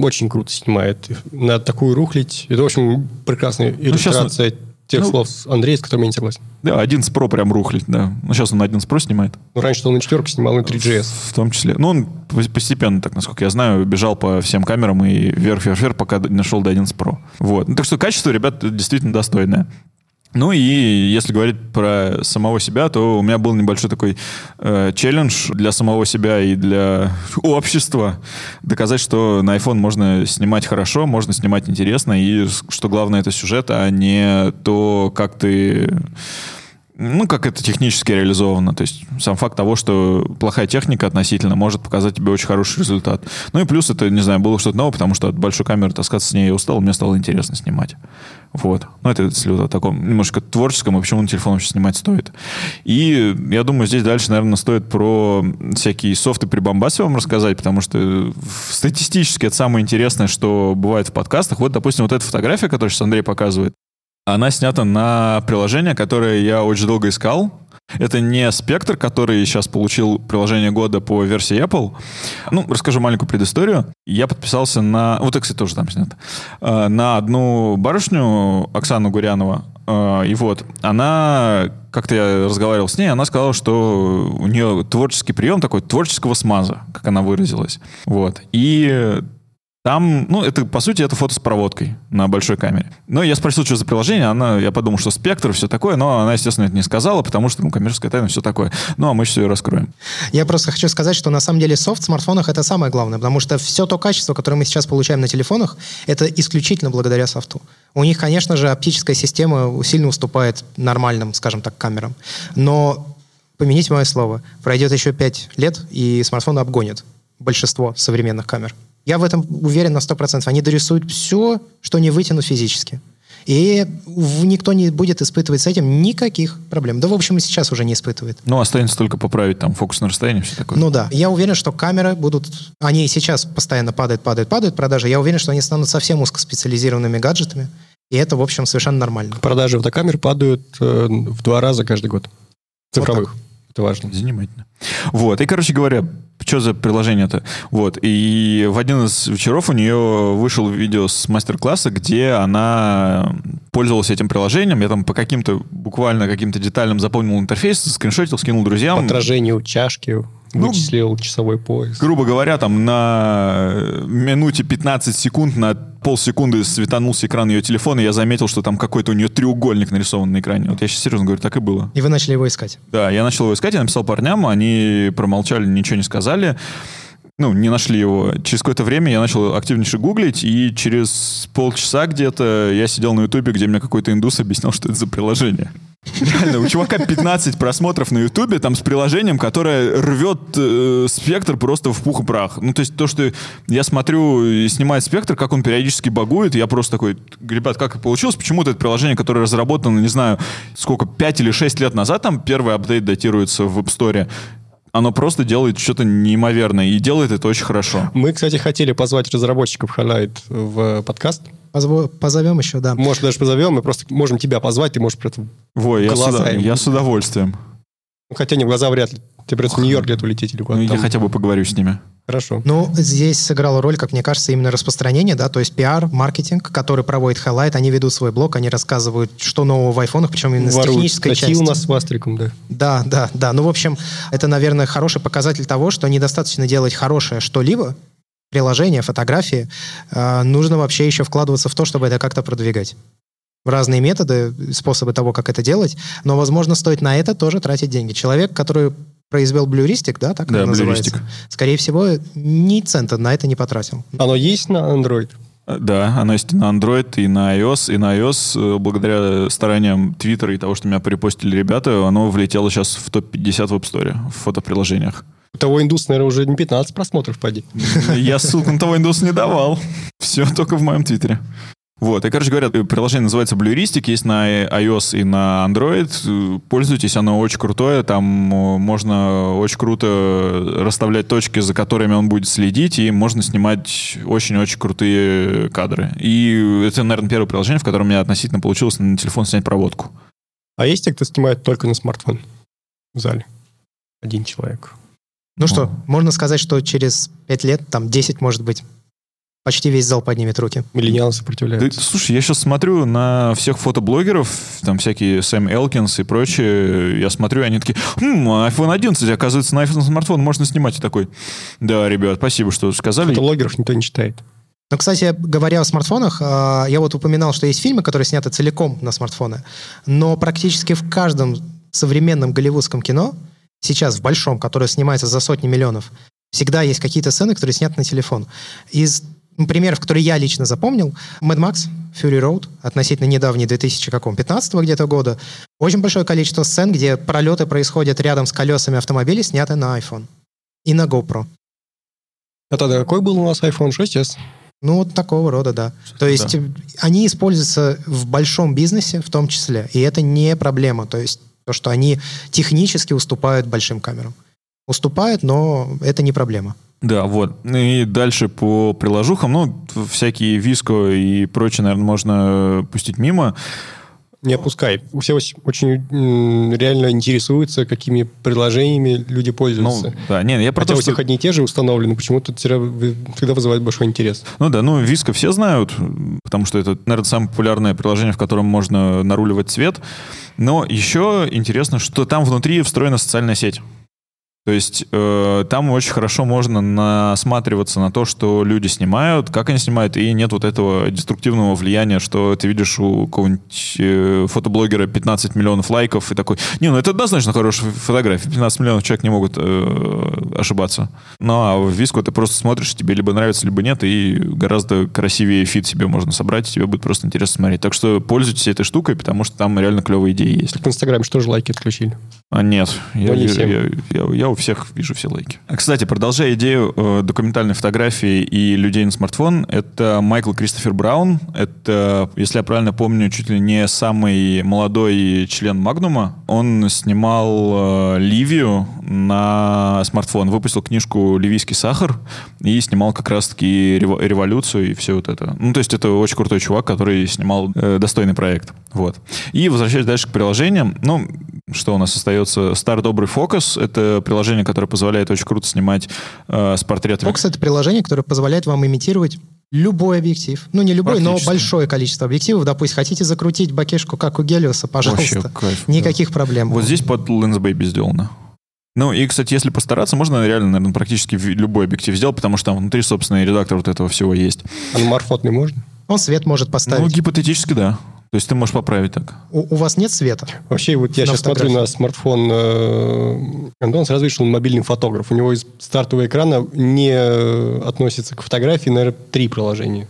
очень круто снимает. На такую рухлить. Это, в общем, прекрасная иллюстрация тех ну- слов с Андрея, с которыми я не согласен. Да, 11 Pro прям рухлить, да. Ну, сейчас он на 11 Pro снимает. Ну, раньше он на четверке снимал на 3GS. В том числе. Ну, он пос- постепенно, так насколько я знаю, бежал по всем камерам и вверх-вверх-вверх, пока д- нашел до 11 Pro. Вот. Ну, так что качество, ребят, действительно достойное. Ну и если говорить про самого себя, то у меня был небольшой такой э, челлендж для самого себя и для общества доказать, что на iPhone можно снимать хорошо, можно снимать интересно, и что главное это сюжет, а не то, как ты ну, как это технически реализовано. То есть сам факт того, что плохая техника относительно может показать тебе очень хороший результат. Ну и плюс это, не знаю, было что-то новое, потому что от большой камеры таскаться с ней я устал, мне стало интересно снимать. Вот. Ну, это если вот о таком немножко творческом, и почему на телефон вообще снимать стоит. И я думаю, здесь дальше, наверное, стоит про всякие софты прибамбасы вам рассказать, потому что статистически это самое интересное, что бывает в подкастах. Вот, допустим, вот эта фотография, которую сейчас Андрей показывает, она снята на приложение, которое я очень долго искал. Это не спектр, который сейчас получил приложение года по версии Apple. Ну, расскажу маленькую предысторию. Я подписался на... Вот кстати, тоже там снято. Э, На одну барышню, Оксану Гурянова. Э, И вот, она... Как-то я разговаривал с ней, она сказала, что у нее творческий прием такой творческого смаза, как она выразилась. Вот. И Там, ну, это, по сути, это фото с проводкой на большой камере. Но я спросил, что за приложение, она, я подумал, что спектр, все такое, но она, естественно, это не сказала, потому что, ну, коммерческая тайна, все такое. Ну, а мы все ее раскроем. Я просто хочу сказать, что на самом деле софт в смартфонах это самое главное, потому что все то качество, которое мы сейчас получаем на телефонах, это исключительно благодаря софту. У них, конечно же, оптическая система сильно уступает нормальным, скажем так, камерам. Но помяните мое слово, пройдет еще пять лет, и смартфоны обгонят большинство современных камер. Я в этом уверен на 100%. Они дорисуют все, что не вытянут физически. И никто не будет испытывать с этим никаких проблем. Да, в общем, и сейчас уже не испытывает. Ну, останется только поправить там фокус на расстоянии, все такое. Ну да. Я уверен, что камеры будут... Они и сейчас постоянно падают, падают, падают продажи. Я уверен, что они станут совсем узкоспециализированными гаджетами. И это, в общем, совершенно нормально. Продажи фотокамер падают э, в два раза каждый год. Цифровых. Вот это важно. Занимательно. Вот. И, короче говоря, что за приложение-то? Вот. И в один из вечеров у нее вышел видео с мастер-класса, где она пользовалась этим приложением. Я там по каким-то, буквально каким-то деталям запомнил интерфейс, скриншотил, скинул друзьям. По отражению чашки, ну, вычислил часовой пояс. Грубо говоря, там на минуте 15 секунд, на полсекунды светанулся экран ее телефона, и я заметил, что там какой-то у нее треугольник нарисован на экране. Вот я сейчас серьезно говорю, так и было. И вы начали его искать? Да, я начал его искать, я написал парням, они промолчали, ничего не сказали ну, не нашли его. Через какое-то время я начал активнейше гуглить, и через полчаса где-то я сидел на Ютубе, где мне какой-то индус объяснял, что это за приложение. Реально, у чувака 15 просмотров на Ютубе там с приложением, которое рвет э, спектр просто в пух и прах. Ну, то есть то, что я смотрю и снимает спектр, как он периодически багует, я просто такой, ребят, как это получилось? Почему-то это приложение, которое разработано, не знаю, сколько, 5 или 6 лет назад, там первый апдейт датируется в App Store, оно просто делает что-то неимоверное, и делает это очень хорошо. Мы, кстати, хотели позвать разработчиков Highlight в подкаст. Позов... Позовем еще, да. Может, даже позовем, мы просто можем тебя позвать, ты можешь при этом Во, я, с, я с удовольствием. Хотя не в глаза вряд ли. Тебе придется в Нью-Йорк где-то улететь или куда-то. Ну, я хотя бы поговорю с ними. Хорошо. Ну, здесь сыграла роль, как мне кажется, именно распространение, да, то есть пиар, маркетинг, который проводит Highlight, они ведут свой блог, они рассказывают, что нового в айфонах, причем именно Воруют. с технической Статьи части. у нас с Вастриком, да. Да, да, да. Ну, в общем, это, наверное, хороший показатель того, что недостаточно делать хорошее что-либо, приложение, фотографии, э, нужно вообще еще вкладываться в то, чтобы это как-то продвигать разные методы, способы того, как это делать, но, возможно, стоит на это тоже тратить деньги. Человек, который произвел блюристик, да, так да, это называется. Скорее всего, ни цента на это не потратил. Оно есть на Android? Да, оно есть на Android и на iOS. И на iOS, э, благодаря стараниям Twitter и того, что меня перепостили ребята, оно влетело сейчас в топ-50 в App Store, в фотоприложениях. У того индуса, наверное, уже не 15 просмотров, поди. Я ссылку на того индуса не давал. Все только в моем твиттере. Вот, и, короче говоря, приложение называется Blueristic, есть на iOS и на Android. Пользуйтесь, оно очень крутое, там можно очень круто расставлять точки, за которыми он будет следить, и можно снимать очень-очень крутые кадры. И это, наверное, первое приложение, в котором у меня относительно получилось на телефон снять проводку. А есть те, кто снимает только на смартфон в зале? Один человек. Ну что, можно сказать, что через 5 лет, там 10, может быть, почти весь зал поднимет руки. Миллениалы сопротивляются. Да, слушай, я сейчас смотрю на всех фотоблогеров, там всякие Сэм Элкинс и прочие, я смотрю, они такие, хм, iPhone 11, оказывается, на iPhone смартфон можно снимать. И такой, да, ребят, спасибо, что сказали. Фотоблогеров никто не читает. Ну, кстати, говоря о смартфонах, а, я вот упоминал, что есть фильмы, которые сняты целиком на смартфоны, но практически в каждом современном голливудском кино, сейчас в большом, которое снимается за сотни миллионов, всегда есть какие-то сцены, которые сняты на телефон. Из примеров, которые я лично запомнил, Mad Max, Fury Road, относительно недавний 2015 где-то года, очень большое количество сцен, где пролеты происходят рядом с колесами автомобиля, сняты на iPhone и на GoPro. А тогда какой был у нас iPhone 6s? Ну, вот такого рода, да. То есть да. они используются в большом бизнесе в том числе, и это не проблема. То есть то, что они технически уступают большим камерам. Уступают, но это не проблема. Да, вот. И дальше по приложухам, ну, всякие Виско и прочее, наверное, можно пустить мимо. Не опускай. Все очень реально интересуются, какими приложениями люди пользуются. Ну, да, нет, я про Хотя то, у всех что... одни и те же установлены, почему-то всегда вызывает большой интерес. Ну да, ну Виско все знают, потому что это, наверное, самое популярное приложение, в котором можно наруливать цвет. Но еще интересно, что там внутри встроена социальная сеть. То есть э, там очень хорошо можно насматриваться на то, что люди снимают, как они снимают, и нет вот этого деструктивного влияния, что ты видишь у какого-нибудь э, фотоблогера 15 миллионов лайков и такой, не, ну это однозначно хорошая фотография, 15 миллионов человек не могут э, ошибаться. Ну а в VSCO ты просто смотришь, тебе либо нравится, либо нет, и гораздо красивее feed себе можно собрать, и тебе будет просто интересно смотреть. Так что пользуйтесь этой штукой, потому что там реально клевые идеи есть. Так в Инстаграме что же лайки отключили? А, нет, я, я, я, я- я всех вижу все лайки. А, Кстати, продолжая идею э, документальной фотографии и людей на смартфон, это Майкл Кристофер Браун. Это, если я правильно помню, чуть ли не самый молодой член Магнума. Он снимал э, Ливию на смартфон, выпустил книжку «Ливийский сахар» и снимал как раз-таки рево- революцию и все вот это. Ну, то есть это очень крутой чувак, который снимал э, достойный проект. Вот. И возвращаясь дальше к приложениям, ну, что у нас остается? Стар Добрый Фокус. Это приложение, которое позволяет очень круто снимать э, с портретами. Фокус — это приложение, которое позволяет вам имитировать любой объектив. Ну, не любой, но большое количество объективов. Допустим, хотите закрутить бакешку, как у Гелиоса, пожалуйста. Вообще кайф. Никаких проблем. Вот здесь под Lens Baby сделано. Ну и, кстати, если постараться, можно реально, наверное, практически любой объектив сделать, потому что там внутри, собственно, и редактор вот этого всего есть. А морфотный можно? Он свет может Ну, поставить. гипотетически, да. То есть ты можешь поправить так. у, у вас нет света? Вообще, вот я На сейчас смотрю на смартфон э, Антона, сразу вижу, что он мобильный фотограф. У него из стартового экрана не относится к фотографии, наверное, три приложения.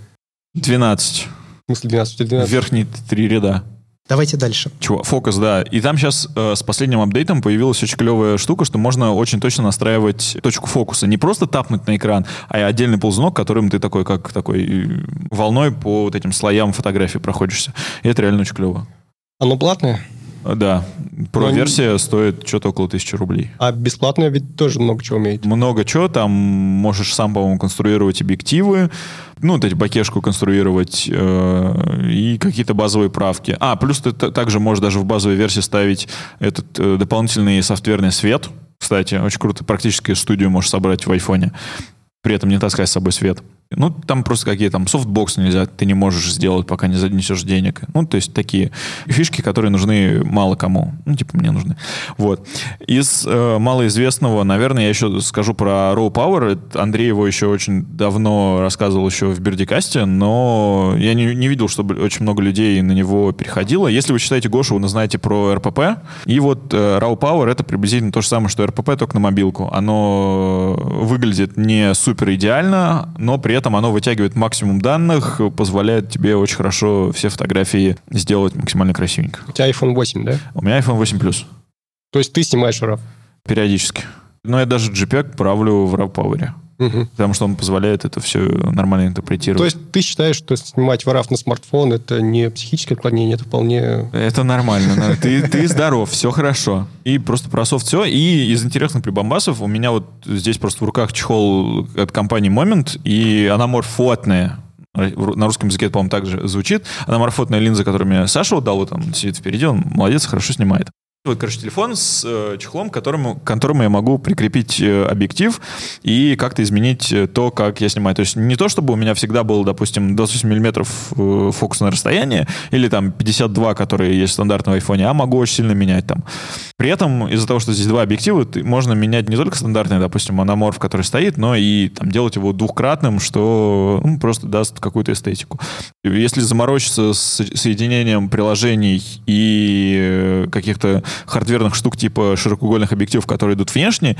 12. В смысле, 12, 12. Верхние три ряда. Давайте дальше. Чего? Фокус, да. И там сейчас э, с последним апдейтом появилась очень клевая штука, что можно очень точно настраивать точку фокуса. Не просто тапнуть на экран, а отдельный ползунок, которым ты такой, как такой э, волной по вот этим слоям фотографии проходишься. И это реально очень клево. Оно платное, Да. Ну, Про-версия стоит что-то около тысячи рублей. а бесплатное ведь тоже много чего умеет. Много чего, там можешь сам, по-моему, конструировать объективы, ну, вот эти бокешку конструировать э, и какие-то базовые правки. А, плюс ты также можешь даже в базовой версии ставить этот э, дополнительный софтверный свет. Кстати, очень круто. Практически студию можешь собрать в айфоне. При этом не таскать с собой свет. Ну, там просто какие там софтбокс нельзя, ты не можешь сделать, пока не занесешь денег. Ну, то есть такие фишки, которые нужны мало кому. Ну, типа мне нужны. Вот. Из э, малоизвестного, наверное, я еще скажу про Raw Power. Андрей его еще очень давно рассказывал еще в BeardyCast е, но я не, не видел, чтобы очень много людей на него переходило. Если вы читаете Гошу, вы знаете про РПП. И вот э, Raw Power это приблизительно то же самое, что РПП, только на мобилку. Оно выглядит не супер идеально, но при этом оно вытягивает максимум данных, позволяет тебе очень хорошо все фотографии сделать максимально красивенько. У тебя iPhone 8, да? У меня iPhone 8 Plus. То есть ты снимаешь RAW. Периодически. Но я даже JPEG правлю в RAW Power. Мгм. Потому что он позволяет это все нормально интерпретировать. То есть ты считаешь, что снимать в RAW на смартфон это не психическое отклонение, это вполне... Это нормально. Ты, ты здоров, все хорошо. И просто про софт все. И из интересных прибамбасов у меня вот здесь просто в руках чехол от компании Moment, и она морфотная. На русском языке это, по-моему, также звучит. Она морфотная линза, которую мне Саша вот дал, вот он сидит впереди, он молодец, хорошо снимает. Вот, короче, телефон с э, чехлом, к которому, к которому я могу прикрепить э, объектив и как-то изменить э, то, как я снимаю. То есть не то, чтобы у меня всегда был, допустим, 28 миллиметров э, фокусное расстояние или там 52, которые есть в стандартном айфоне, а могу очень сильно менять там. При этом из-за того, что здесь два объектива, ты- можно менять не только стандартный, допустим, аноморф, который стоит, но и там делать его двухкратным, что ну, просто даст какую-то эстетику. Если заморочиться с соединением приложений и э, каких-то хардверных штук типа широкоугольных объективов, которые идут внешне,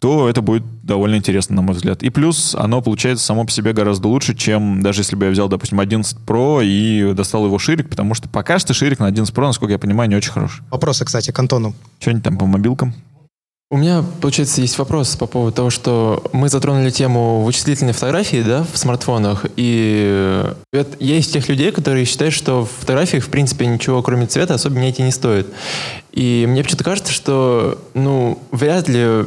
то это будет довольно интересно, на мой взгляд. И плюс оно получается само по себе гораздо лучше, чем даже если бы я взял, допустим, 11 Pro и достал его ширик, потому что пока что ширик на 11 Pro, насколько я понимаю, не очень хороший. Вопросы, кстати, к Антону. Что-нибудь там по мобилкам? У меня, получается, есть вопрос по поводу того, что мы затронули тему вычислительной фотографии, да, в смартфонах, и я из тех людей, которые считают, что в фотографиях, в принципе, ничего кроме цвета особо менять и не стоит. И мне почему-то кажется, что, ну, вряд ли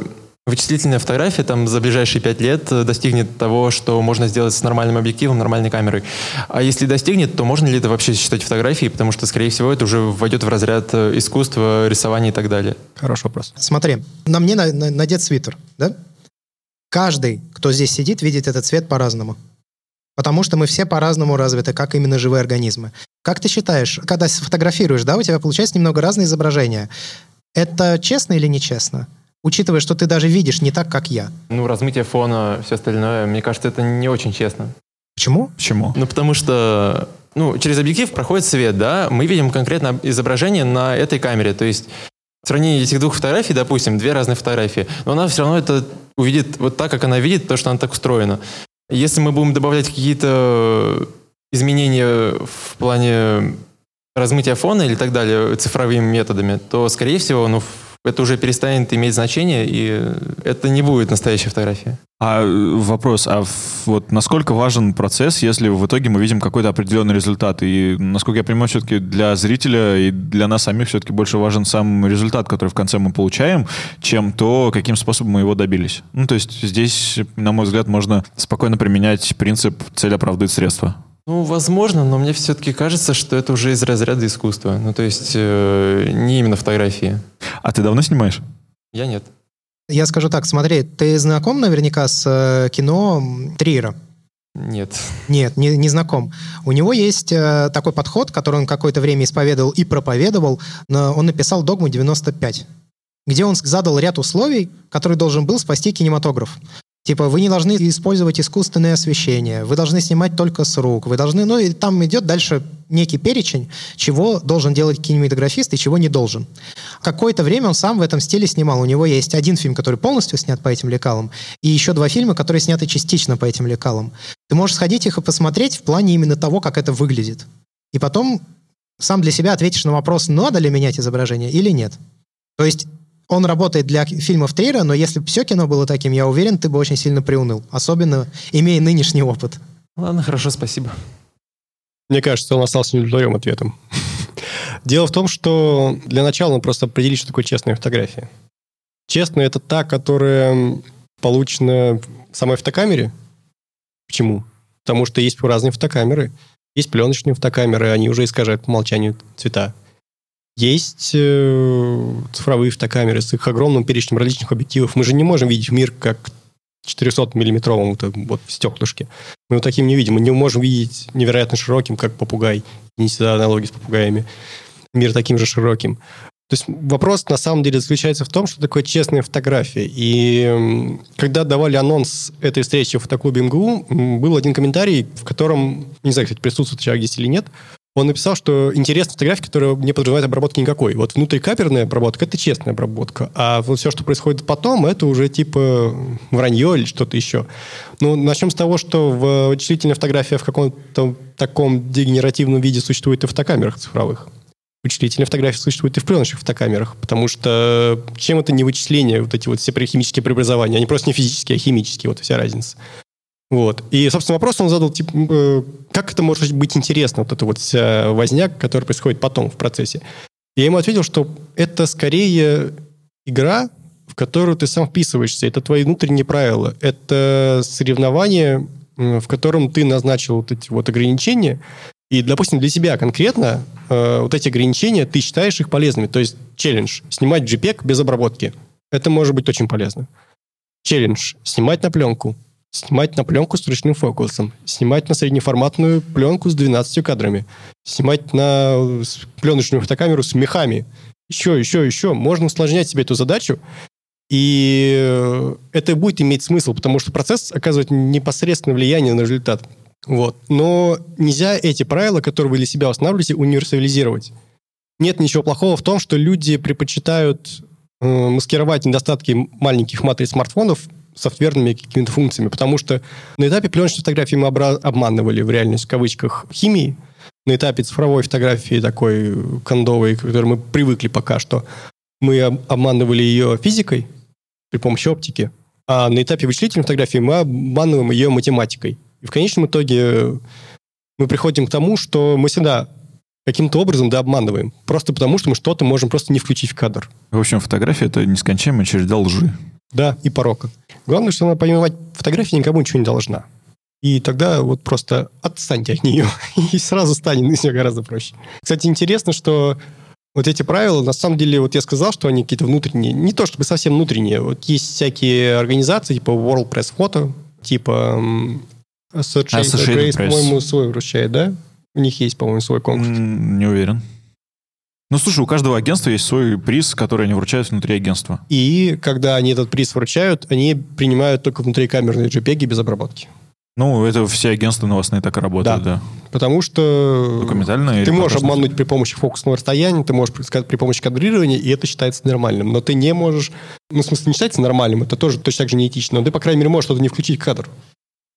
вычислительная фотография там за ближайшие пять лет э, достигнет того, что можно сделать с нормальным объективом, нормальной камерой. А если достигнет, то можно ли это вообще считать фотографией, потому что, скорее всего, это уже войдет в разряд э, искусства, рисования и так далее. Хороший вопрос. Смотри, на мне на- на- надет свитер, да? Каждый, кто здесь сидит, видит этот цвет по-разному. Потому что мы все по-разному развиты, как именно живые организмы. Как ты считаешь, когда сфотографируешь, да, у тебя получается немного разные изображения. Это честно или нечестно? Учитывая, что ты даже видишь не так, как я. Ну, размытие фона, все остальное, мне кажется, это не очень честно. Почему? Почему? Ну, потому что ну, через объектив проходит свет, да, мы видим конкретно изображение на этой камере. То есть в сравнении этих двух фотографий, допустим, две разные фотографии, но она все равно это увидит вот так, как она видит, то, что она так устроена. Если мы будем добавлять какие-то изменения в плане размытия фона или так далее цифровыми методами, то, скорее всего, ну, это уже перестанет иметь значение, и это не будет настоящая фотография. А э, вопрос, а вот насколько важен процесс, если в итоге мы видим какой-то определенный результат? И, насколько я понимаю, все-таки для зрителя и для нас самих все-таки больше важен сам результат, который в конце мы получаем, чем то, каким способом мы его добились. Ну, то есть здесь, на мой взгляд, можно спокойно применять принцип «цель оправдывает средства». Ну, возможно, но мне все-таки кажется, что это уже из разряда искусства. Ну, то есть э, не именно фотографии. А ты давно снимаешь? Я нет. Я скажу так, смотри, ты знаком наверняка с э, кино Триера? Нет. Нет, не, не знаком. У него есть э, такой подход, который он какое-то время исповедовал и проповедовал. Но он написал «Догму 95», где он задал ряд условий, который должен был спасти кинематограф. Типа, вы не должны использовать искусственное освещение, вы должны снимать только с рук, вы должны... Ну, и там идет дальше некий перечень, чего должен делать кинематографист и чего не должен. Какое-то время он сам в этом стиле снимал. У него есть один фильм, который полностью снят по этим лекалам, и еще два фильма, которые сняты частично по этим лекалам. Ты можешь сходить их и посмотреть в плане именно того, как это выглядит. И потом сам для себя ответишь на вопрос, надо ли менять изображение или нет. То есть он работает для фильмов Трейра, но если бы все кино было таким, я уверен, ты бы очень сильно приуныл. Особенно имея нынешний опыт. Ладно, хорошо, спасибо. Мне кажется, он остался неудовлетворенным ответом. Дело в том, что для начала нужно просто определить, что такое честная фотография. Честная – это та, которая получена в самой фотокамере. Почему? Потому что есть разные фотокамеры. Есть пленочные фотокамеры, они уже искажают по умолчанию цвета. Есть э, цифровые фотокамеры с их огромным перечнем различных объективов. Мы же не можем видеть мир как 400-миллиметровым вот, вот в стеклышке. Мы его таким не видим. Мы не можем видеть невероятно широким, как попугай. Не всегда аналогии с попугаями. Мир таким же широким. То есть вопрос на самом деле заключается в том, что такое честная фотография. И когда давали анонс этой встречи в фотоклубе МГУ, был один комментарий, в котором, не знаю, кстати, присутствует человек здесь или нет, он написал, что интересная фотография, которая не подразумевает обработки никакой. Вот внутрикамерная обработка – это честная обработка. А вот все, что происходит потом, это уже типа вранье или что-то еще. Ну, начнем с того, что в вычислительной фотографии в каком-то таком дегенеративном виде существует и в фотокамерах цифровых. Вычислительная фотография существует и в пленочных фотокамерах, потому что чем это не вычисление, вот эти вот все химические преобразования, они просто не физические, а химические, вот вся разница. Вот. И, собственно, вопрос он задал, типа, э, как это может быть интересно, вот эта вот вся возня, которая происходит потом в процессе. Я ему ответил, что это скорее игра, в которую ты сам вписываешься. Это твои внутренние правила. Это соревнование, в котором ты назначил вот эти вот ограничения. И, допустим, для себя конкретно э, вот эти ограничения, ты считаешь их полезными. То есть челлендж – снимать JPEG без обработки. Это может быть очень полезно. Челлендж – снимать на пленку. Снимать на пленку с ручным фокусом. Снимать на среднеформатную пленку с 12 кадрами. Снимать на э, пленочную фотокамеру с мехами. Еще, еще, еще. Можно усложнять себе эту задачу. И э, это будет иметь смысл, потому что процесс оказывает непосредственное влияние на результат. Вот. Но нельзя эти правила, которые вы для себя устанавливаете, универсализировать. Нет ничего плохого в том, что люди предпочитают э, маскировать недостатки маленьких матриц смартфонов софтверными какими-то функциями, потому что на этапе пленочной фотографии мы обманывали в реальность, в кавычках, химии, на этапе цифровой фотографии такой кондовой, к которой мы привыкли пока что, мы об- обманывали ее физикой при помощи оптики, а на этапе вычислительной фотографии мы обманываем ее математикой. И в конечном итоге мы приходим к тому, что мы всегда каким-то образом да обманываем. Просто потому, что мы что-то можем просто не включить в кадр. В общем, фотография — это нескончаемая череда лжи. Да, и порока. Главное, что надо понимать, фотография никому ничего не должна. И тогда вот просто отстаньте от нее, и сразу станет все гораздо проще. Кстати, интересно, что вот эти правила, на самом деле, вот я сказал, что они какие-то внутренние, не то чтобы совсем внутренние, вот есть всякие организации, типа World Press Photo, типа Associated, Associated Press, по-моему, свой вручает, да? У них есть, по-моему, свой конкурс. Не уверен. Ну, слушай, у каждого агентства есть свой приз, который они вручают внутри агентства. И когда они этот приз вручают, они принимают только внутрикамерные JPEG без обработки. Ну, это все агентства новостные так и работают, да. Потому что Документальные ты можешь обмануть при помощи фокусного расстояния, ты можешь сказать при помощи кадрирования, и это считается нормальным. Но ты не можешь... Ну, в смысле, не считается нормальным, это тоже точно так же неэтично, но ты, по крайней мере, можешь что-то не включить в кадр.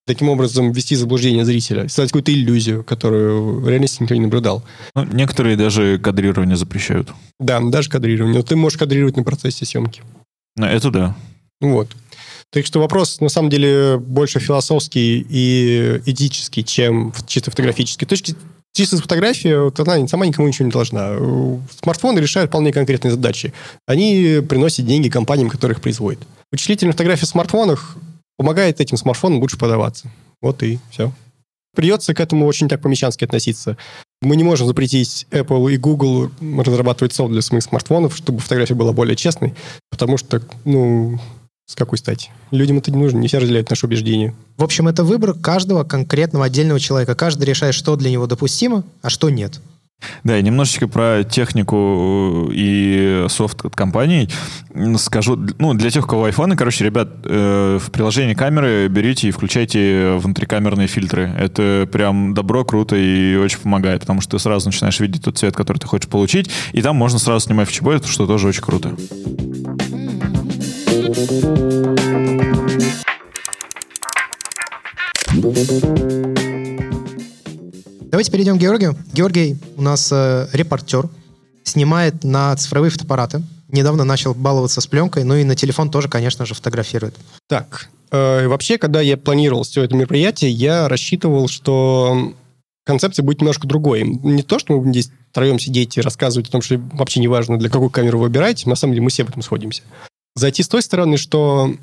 Таким образом, ввести заблуждение зрителя, создать какую-то иллюзию, которую в реальности никто не наблюдал. Ну, некоторые даже кадрирование запрещают. Да, даже кадрирование. Но ты можешь кадрировать на процессе съемки. Ну, это да. Вот. Так что вопрос, на самом деле, больше философский и этический, чем чисто фотографический. Точки чисто с фотографии, вот она сама никому ничего не должна. Смартфоны решают вполне конкретные задачи. Они приносят деньги компаниям, которые их производят. Вычислительная фотография в смартфонах помогает этим смартфонам лучше продаваться. Вот и все. Придется к этому очень так по-мещански относиться. Мы не можем запретить Apple и Google разрабатывать софт для своих смартфонов, чтобы фотография была более честной, потому что, ну, с какой стати? Людям это не нужно, не все разделяют наши убеждения. В общем, это выбор каждого конкретного отдельного человека. Каждый решает, что для него допустимо, а что нет. Да, и немножечко про технику и софт от компаний М, скажу. Ну, для тех, у кого айфоны, короче, ребят, э, в приложении камеры берите и включайте внутрикамерные фильтры. Это прям добро, круто и очень помогает, потому что ты сразу начинаешь видеть тот цвет, который ты хочешь получить, и там можно сразу снимать в чебой, что тоже очень круто. Давайте перейдем к Георгию. Георгий у нас э, репортер, снимает на цифровые фотоаппараты. Недавно начал баловаться с пленкой, ну и на телефон тоже, конечно же, фотографирует. Так, э, вообще, когда я планировал все это мероприятие, я рассчитывал, что концепция будет немножко другой. Не то, что мы будем здесь втроем сидеть и рассказывать о том, что вообще не важно, для какой камеры вы выбираете, на самом деле мы все в этом сходимся. Зайти с той стороны, что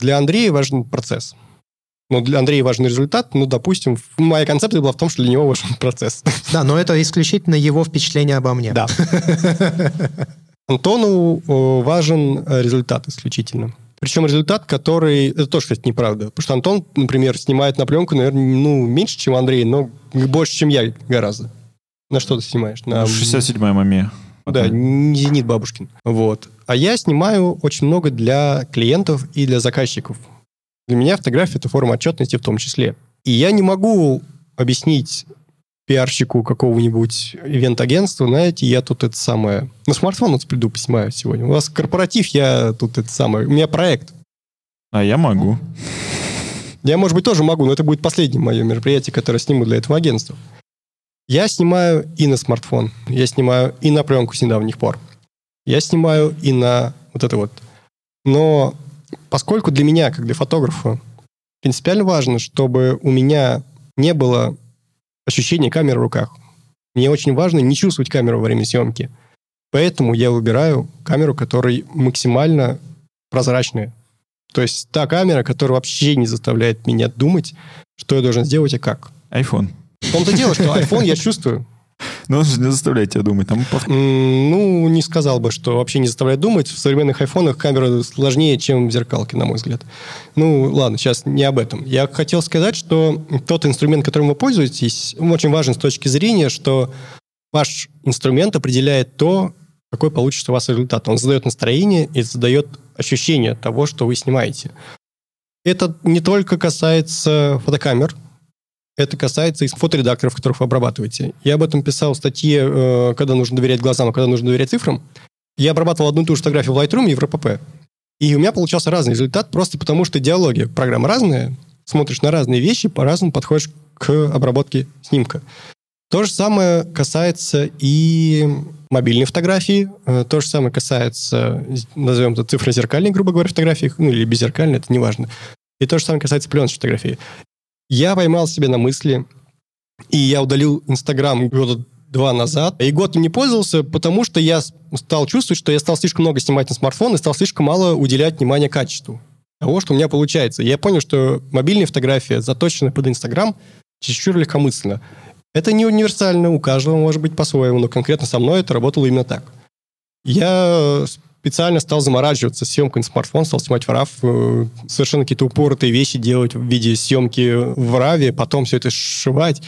для Андрея важен процесс. Но для Андрея важен результат. Ну, допустим, моя концепция была в том, что для него важен процесс. Да, но это исключительно его впечатление обо мне. Да. Антону э, важен э, результат исключительно. Причем результат, который... Это тоже, кстати, неправда. Потому что Антон, например, снимает на пленку, наверное, ну, меньше, чем Андрей, но больше, чем я гораздо. На что ты снимаешь? На... 67-я маме. Да, не «Зенит» Бабушкин. Вот. А я снимаю очень много для клиентов и для заказчиков. Для меня фотография — это форма отчетности в том числе. И я не могу объяснить пиарщику какого-нибудь ивент-агентства, знаете, я тут это самое... На смартфон вот приду, поснимаю сегодня. У вас корпоратив, я тут это самое... У меня проект. А я могу. Я, может быть, тоже могу, но это будет последнее мое мероприятие, которое сниму для этого агентства. Я снимаю и на смартфон, я снимаю и на пленку с недавних пор. Я снимаю и на вот это вот. Но поскольку для меня, как для фотографа, принципиально важно, чтобы у меня не было ощущения камеры в руках. Мне очень важно не чувствовать камеру во время съемки. Поэтому я выбираю камеру, которая максимально прозрачная. То есть та камера, которая вообще не заставляет меня думать, что я должен сделать и как. iPhone. В том-то дело, что iPhone я чувствую. Но он же не заставляет тебя думать. Там Ну, не сказал бы, что вообще не заставляет думать. В современных айфонах камера сложнее, чем в зеркалке, на мой взгляд. Ну, ладно, сейчас не об этом. Я хотел сказать, что тот инструмент, которым вы пользуетесь, очень важен с точки зрения, что ваш инструмент определяет то, какой получится у вас результат. Он задает настроение и задает ощущение того, что вы снимаете. Это не только касается фотокамер, это касается и фоторедакторов, которых вы обрабатываете. Я об этом писал в статье э, «Когда нужно доверять глазам, а когда нужно доверять цифрам». Я обрабатывал одну и ту же фотографию в Lightroom и в РПП. И у меня получался разный результат, просто потому что диалоги программы разные, смотришь на разные вещи, по-разному подходишь к обработке снимка. То же самое касается и мобильной фотографии, э, то же самое касается, назовем это цифрозеркальной, грубо говоря, фотографии, ну или беззеркальной, это неважно. И то же самое касается пленочной фотографии. Я поймал себя на мысли, и я удалил Инстаграм года два назад, и год им не пользовался, потому что я стал чувствовать, что я стал слишком много снимать на смартфон и стал слишком мало уделять внимания качеству того, что у меня получается. Я понял, что мобильная фотография, заточенная под Инстаграм, чересчур легкомысленно. Это не универсально, у каждого может быть по-своему, но конкретно со мной это работало именно так. Я специально стал заморачиваться съемкой на смартфон, стал снимать в RAW, э, совершенно какие-то упоротые вещи делать в виде съемки в RAW, потом все это сшивать.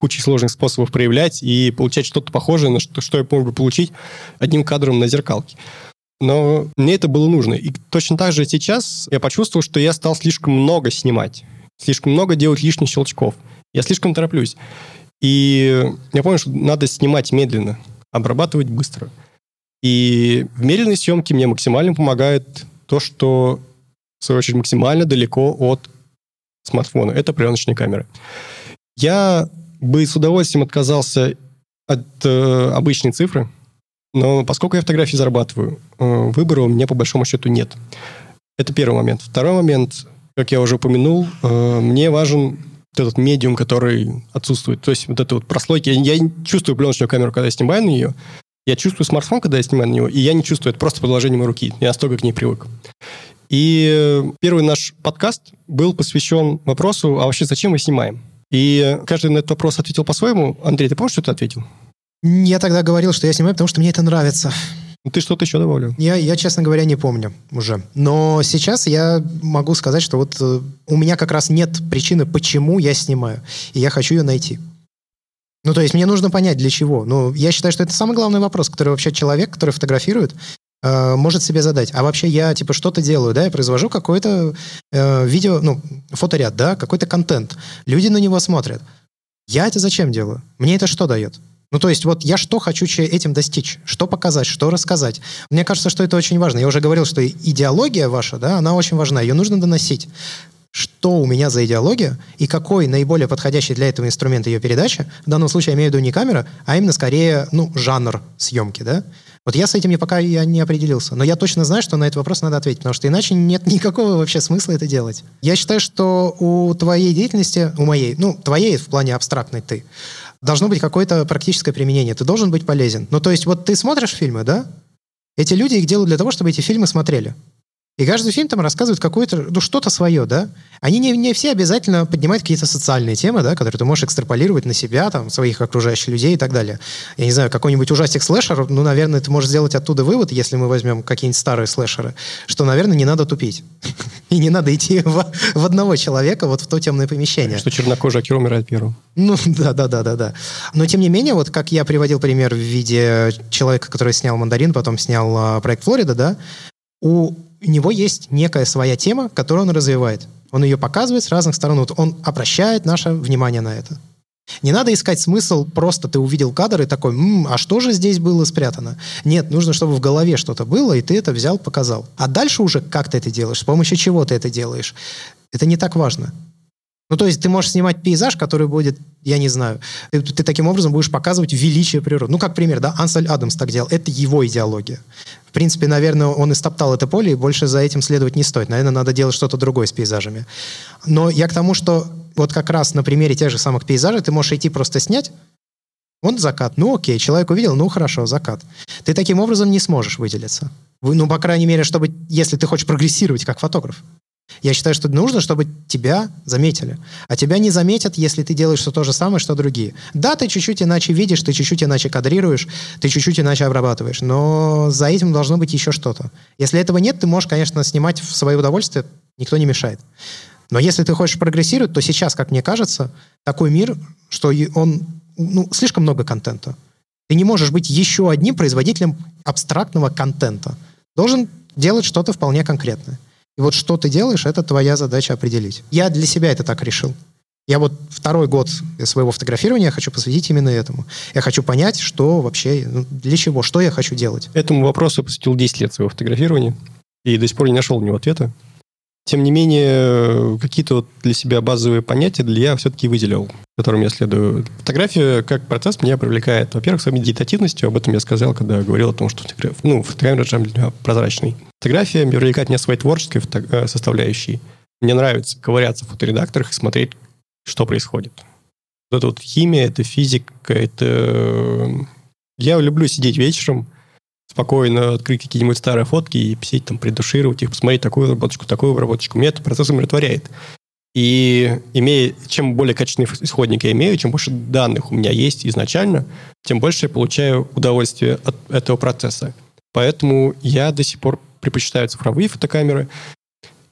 кучей сложных способов проявлять и получать что-то похожее на что, что я могу получить одним кадром на зеркалке. Но мне это было нужно. И точно так же сейчас я почувствовал, что я стал слишком много снимать, слишком много делать лишних щелчков. Я слишком тороплюсь. И я понял, что надо снимать медленно, обрабатывать быстро. И в медленной съемке мне максимально помогает то, что, в свою очередь, максимально далеко от смартфона. Это пленочные камеры. Я бы с удовольствием отказался от э, обычной цифры, но поскольку я фотографии зарабатываю, э, выбора у меня по большому счету нет. Это первый момент. Второй момент, как я уже упомянул, э, мне важен этот медиум, который отсутствует. То есть вот это вот прослойки. Я, я чувствую пленочную камеру, когда я снимаю на нее. Я чувствую смартфон, когда я снимаю на него, и я не чувствую это просто продолжение моей руки. Я настолько к ней привык. И э, первый наш подкаст был посвящен вопросу, а вообще зачем мы снимаем? И каждый на этот вопрос ответил по-своему. Андрей, ты помнишь, что ты ответил? Я тогда говорил, что я снимаю, потому что мне это нравится. Ну, ты что-то еще добавлю? Я, я, честно говоря, не помню уже. Но сейчас я могу сказать, что вот э, у меня как раз нет причины, почему я снимаю. И я хочу ее найти. Ну, то есть мне нужно понять, для чего. Ну, я считаю, что это самый главный вопрос, который вообще человек, который фотографирует, э, может себе задать. А вообще я, типа, что-то делаю, да, я произвожу какое-то э, видео, ну, фоторяд, да, какой-то контент. Люди на него смотрят. Я это зачем делаю? Мне это что дает? Ну, то есть вот я что хочу этим достичь, что показать, что рассказать. Мне кажется, что это очень важно. Я уже говорил, что идеология ваша, да, она очень важна, ее нужно доносить. Что у меня за идеология и какой наиболее подходящий для этого инструмент ее передачи, в данном случае я имею в виду не камера, а именно скорее, ну, жанр съемки, да. Вот я с этим пока я не определился. Но я точно знаю, что на этот вопрос надо ответить, потому что иначе нет никакого вообще смысла это делать. Я считаю, что у твоей деятельности, у моей, ну, твоей в плане абстрактной ты, должно быть какое-то практическое применение. Ты должен быть полезен. Ну, то есть, вот ты смотришь фильмы, да? Эти люди их делают для того, чтобы эти фильмы смотрели. И каждый фильм там рассказывает какое-то, ну, что-то свое, да? Они не, не все обязательно поднимают какие-то социальные темы, да, которые ты можешь экстраполировать на себя, там, своих окружающих людей и так далее. Я не знаю, какой-нибудь ужастик слэшер, ну, наверное, ты можешь сделать оттуда вывод, если мы возьмем какие-нибудь старые слэшеры, что, наверное, не надо тупить. И не надо идти в, в одного человека вот в то темное помещение. Что чернокожий актер умирает первым. Ну, да, да, да, да, да. Но, тем не менее, вот как я приводил пример в виде человека, который снял «Мандарин», потом снял а, проект «Флорида», да, у у него есть некая своя тема, которую он развивает. Он ее показывает с разных сторон. Вот он обращает наше внимание на это. Не надо искать смысл, просто ты увидел кадр и такой, М, а что же здесь было спрятано? Нет, нужно, чтобы в голове что-то было, и ты это взял, показал. А дальше уже как ты это делаешь, с помощью чего ты это делаешь, это не так важно. Ну, то есть ты можешь снимать пейзаж, который будет, я не знаю, ты, ты таким образом будешь показывать величие природы. Ну, как пример, да, Ансель Адамс так делал. Это его идеология. В принципе, наверное, он истоптал это поле, и больше за этим следовать не стоит. Наверное, надо делать что-то другое с пейзажами. Но я к тому, что вот как раз на примере тех же самых пейзажей ты можешь идти просто снять, он закат. Ну окей, человек увидел, ну хорошо, закат. Ты таким образом не сможешь выделиться. Ну, по крайней мере, чтобы, если ты хочешь прогрессировать как фотограф. Я считаю, что нужно, чтобы тебя заметили. А тебя не заметят, если ты делаешь все то же самое, что другие. Да, ты чуть-чуть иначе видишь, ты чуть-чуть иначе кадрируешь, ты чуть-чуть иначе обрабатываешь, но за этим должно быть еще что-то. Если этого нет, ты можешь, конечно, снимать в свое удовольствие, никто не мешает. Но если ты хочешь прогрессировать, то сейчас, как мне кажется, такой мир, что он, ну, слишком много контента. Ты не можешь быть еще одним производителем абстрактного контента. Должен делать что-то вполне конкретное. И вот что ты делаешь, это твоя задача определить. Я для себя это так решил. Я вот второй год своего фотографирования хочу посвятить именно этому. Я хочу понять, что вообще, ну, для чего, что я хочу делать. Этому вопросу я посвятил 10 лет своего фотографирования и до сих пор не нашел на него ответа. Тем не менее, какие-то вот для себя базовые понятия для я все-таки выделил, которым я следую. Фотография как процесс меня привлекает, во-первых, своей медитативностью, об этом я сказал, когда говорил о том, что ну, фотография для меня прозрачный. Фотография привлекает меня своей творческой фото... Э, составляющей. Мне нравится ковыряться в фоторедакторах и смотреть, что происходит. Вот это вот химия, это физика, это... Я люблю сидеть вечером, спокойно открыть какие-нибудь старые фотки и сидеть там, предушировать их, посмотреть такую обработочку, такую обработочку. Меня этот процесс умиротворяет. И имея, чем более качественный исходник я имею, чем больше данных у меня есть изначально, тем больше я получаю удовольствие от этого процесса. Поэтому я до сих пор предпочитаю цифровые фотокамеры.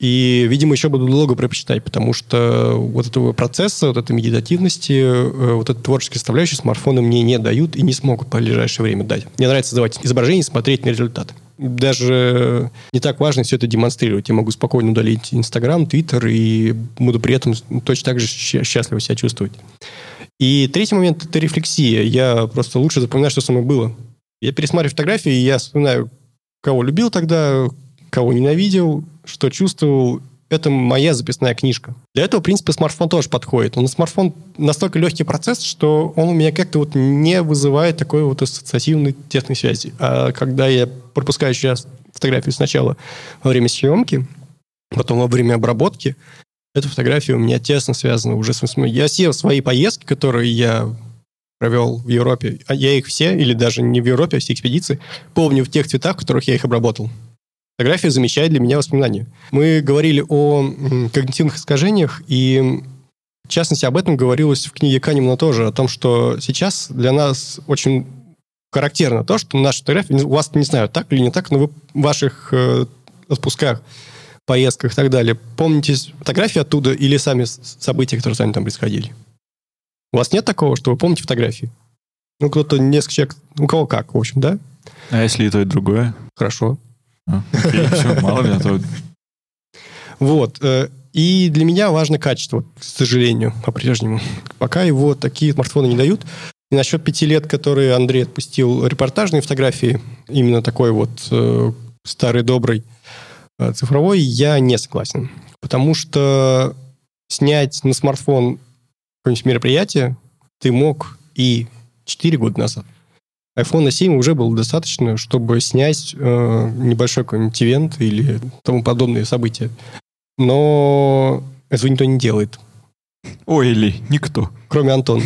И, видимо, еще буду долго предпочитать, потому что вот этого процесса, вот этой медитативности, э, вот этой творческой составляющей смартфоны мне не дают и не смогут по ближайшее время дать. Мне нравится создавать изображение и смотреть на результат. Даже не так важно все это демонстрировать. Я могу спокойно удалить Инстаграм, Твиттер и буду при этом точно так же счастливо себя чувствовать. И третий момент – это рефлексия. Я просто лучше запоминаю, что со мной было. Я пересматриваю фотографии, и я вспоминаю, кого любил тогда, кого ненавидел, что чувствовал. Это моя записная книжка. Для этого, в принципе, смартфон тоже подходит. Он смартфон настолько легкий процесс, что он у меня как-то вот не вызывает такой вот ассоциативной тесной связи. А когда я пропускаю сейчас фотографию сначала во время съемки, потом во время обработки, эта фотография у меня тесно связана уже с... Я все свои поездки, которые я провел в Европе, а я их все, или даже не в Европе, а все экспедиции, помню в тех цветах, в которых я их обработал. Фотография замещает для меня воспоминания. Мы говорили о когнитивных искажениях, и в частности об этом говорилось в книге Канемана тоже, о том, что сейчас для нас очень характерно то, что наши фотографии, у вас, не знаю, так или не так, но вы в ваших э, отпусках, поездках и так далее, помните фотографии оттуда или сами события, которые с вами там происходили? У вас нет такого, что вы помните фотографии? Ну, кто-то, несколько человек, у кого как, в общем, да? А если и то, и другое? Хорошо. А, мало ли, а то... Вот. Э, и для меня важно качество, к сожалению, по-прежнему. Пока его такие смартфоны не дают. И насчет пяти лет, которые Андрей отпустил репортажные фотографии, именно такой вот э, старый добрый э, цифровой, я не согласен. Потому что снять на смартфон какое-нибудь мероприятие ты мог и 4 года назад iPhone 7 уже было достаточно, чтобы снять э, небольшой какой-нибудь ивент или тому подобные события. Но этого никто не делает. Ой, или никто. Кроме Антона.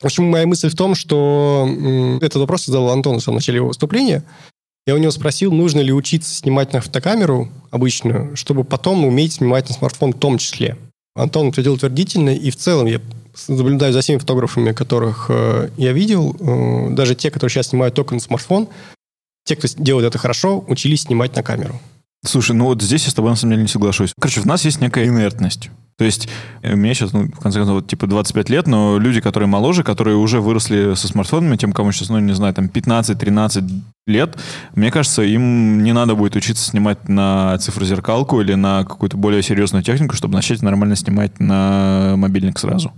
В общем, моя мысль в том, что этот вопрос задал Антон в самом начале его выступления. Я у него спросил, нужно ли учиться снимать на фотокамеру обычную, чтобы потом уметь снимать на смартфон в том числе. Антон ответил утвердительно, и в целом я наблюдаю за всеми фотографами, которых э, я видел, э, даже те, которые сейчас снимают только на смартфон, те, кто делает это хорошо, учились снимать на камеру. Слушай, ну вот здесь я с тобой на самом деле не соглашусь. Короче, в нас есть некая инертность. То есть э, мне сейчас, ну, в конце концов, вот, типа 25 лет, но люди, которые моложе, которые уже выросли со смартфонами, тем, кому сейчас, ну, не знаю, там 15-13 лет, мне кажется, им не надо будет учиться снимать на цифрозеркалку или на какую-то более серьезную технику, чтобы начать нормально снимать на мобильник сразу.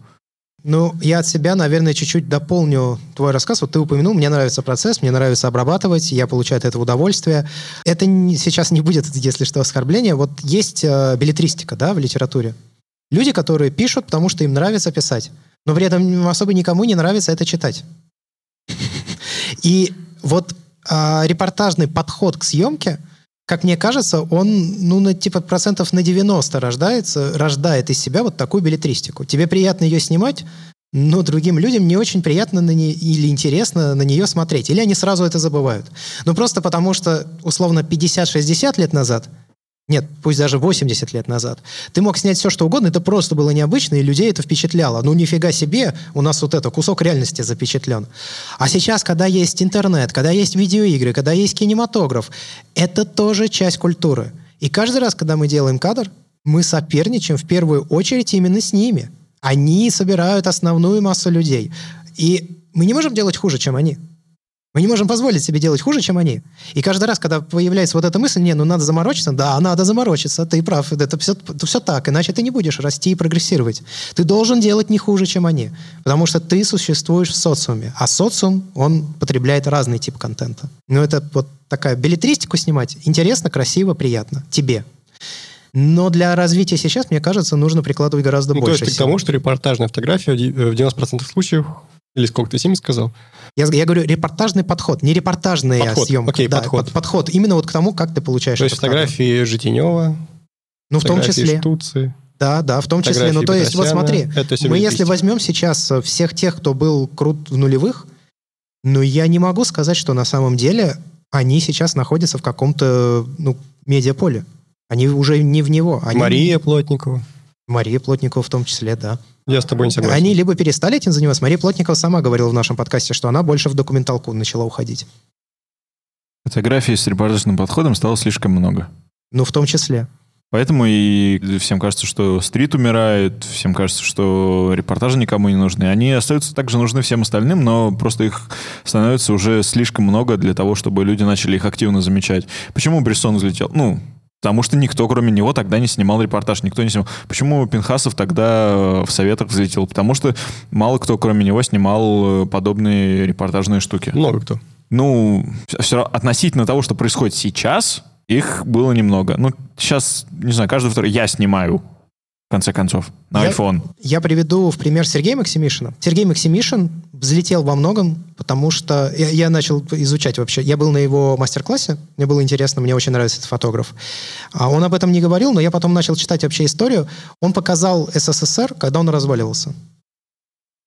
Ну, я от себя, наверное, чуть-чуть дополню твой рассказ. Вот ты упомянул, мне нравится процесс, мне нравится обрабатывать, я получаю от этого удовольствие. Это не, сейчас не будет, если что, оскорбление. Вот есть э, билетристика, да, в литературе. Люди, которые пишут, потому что им нравится писать, но при этом особо никому не нравится это читать. И вот э, репортажный подход к съемке – как мне кажется, он, ну, на, типа, процентов на 90 рождается, рождает из себя вот такую билетристику. Тебе приятно ее снимать, но другим людям не очень приятно на нее или интересно на нее смотреть. Или они сразу это забывают. Ну, просто потому что, условно, 50-60 лет назад нет, пусть даже 80 лет назад. Ты мог снять все, что угодно, это просто было необычно, и людей это впечатляло. Ну, нифига себе, у нас вот это, кусок реальности запечатлен. А сейчас, когда есть интернет, когда есть видеоигры, когда есть кинематограф, это тоже часть культуры. И каждый раз, когда мы делаем кадр, мы соперничаем в первую очередь именно с ними. Они собирают основную массу людей. И мы не можем делать хуже, чем они. Мы не можем позволить себе делать хуже, чем они. И каждый раз, когда появляется вот эта мысль, не, ну надо заморочиться, да, надо заморочиться, ты прав, это все, это все так, иначе ты не будешь расти и прогрессировать. Ты должен делать не хуже, чем они, потому что ты существуешь в социуме, а социум, он потребляет разный тип контента. Ну это вот такая билетристику снимать интересно, красиво, приятно тебе. Но для развития сейчас, мне кажется, нужно прикладывать гораздо ну, больше То есть ты к тому, что репортажная фотография в 90% случаев или сколько ты 7 сказал? Я, я говорю репортажный подход, не репортажная подход. съемка. Окей, да, подход. Под, подход. Именно вот к тому, как ты получаешь То есть фотографии кадр. Житинева, ну, в том числе. Штуции. Да, да, в том числе. Ну, то есть, вот смотри, мы если возьмем сейчас э, всех тех, кто был крут в нулевых, ну, я не могу сказать, что на самом деле они сейчас находятся в каком-то, ну, медиаполе. Они уже не в него. Они... Мария Плотникова. Мария Плотникова в том числе, да. Я с тобой не согласен. Они либо перестали этим заниматься. Мария Плотникова сама говорила в нашем подкасте, что она больше в документалку начала уходить. Фотографий с репортажным подходом стало слишком много. Ну, в том числе. Поэтому и всем кажется, что стрит умирает, всем кажется, что репортажи никому не нужны. Они остаются также нужны всем остальным, но просто их становится уже слишком много для того, чтобы люди начали их активно замечать. Почему Брессон взлетел? Ну, Потому что никто, кроме него, тогда не снимал репортаж, никто не снимал. Почему Пинхасов тогда э, в советах взлетел? Потому что мало кто, кроме него, снимал э, подобные репортажные штуки. Много кто. Ну, все равно относительно того, что происходит сейчас, их было немного. Ну, сейчас, не знаю, каждый второй я снимаю, в конце концов, на Я- iPhone. Я приведу в пример Сергея Максимишина. Сергей Максимишин взлетел во многом, потому что я, я начал изучать вообще. Я был на его мастер-классе, мне было интересно, мне очень нравится этот фотограф. А он об этом не говорил, но я потом начал читать вообще историю. Он показал СССР, когда он разваливался.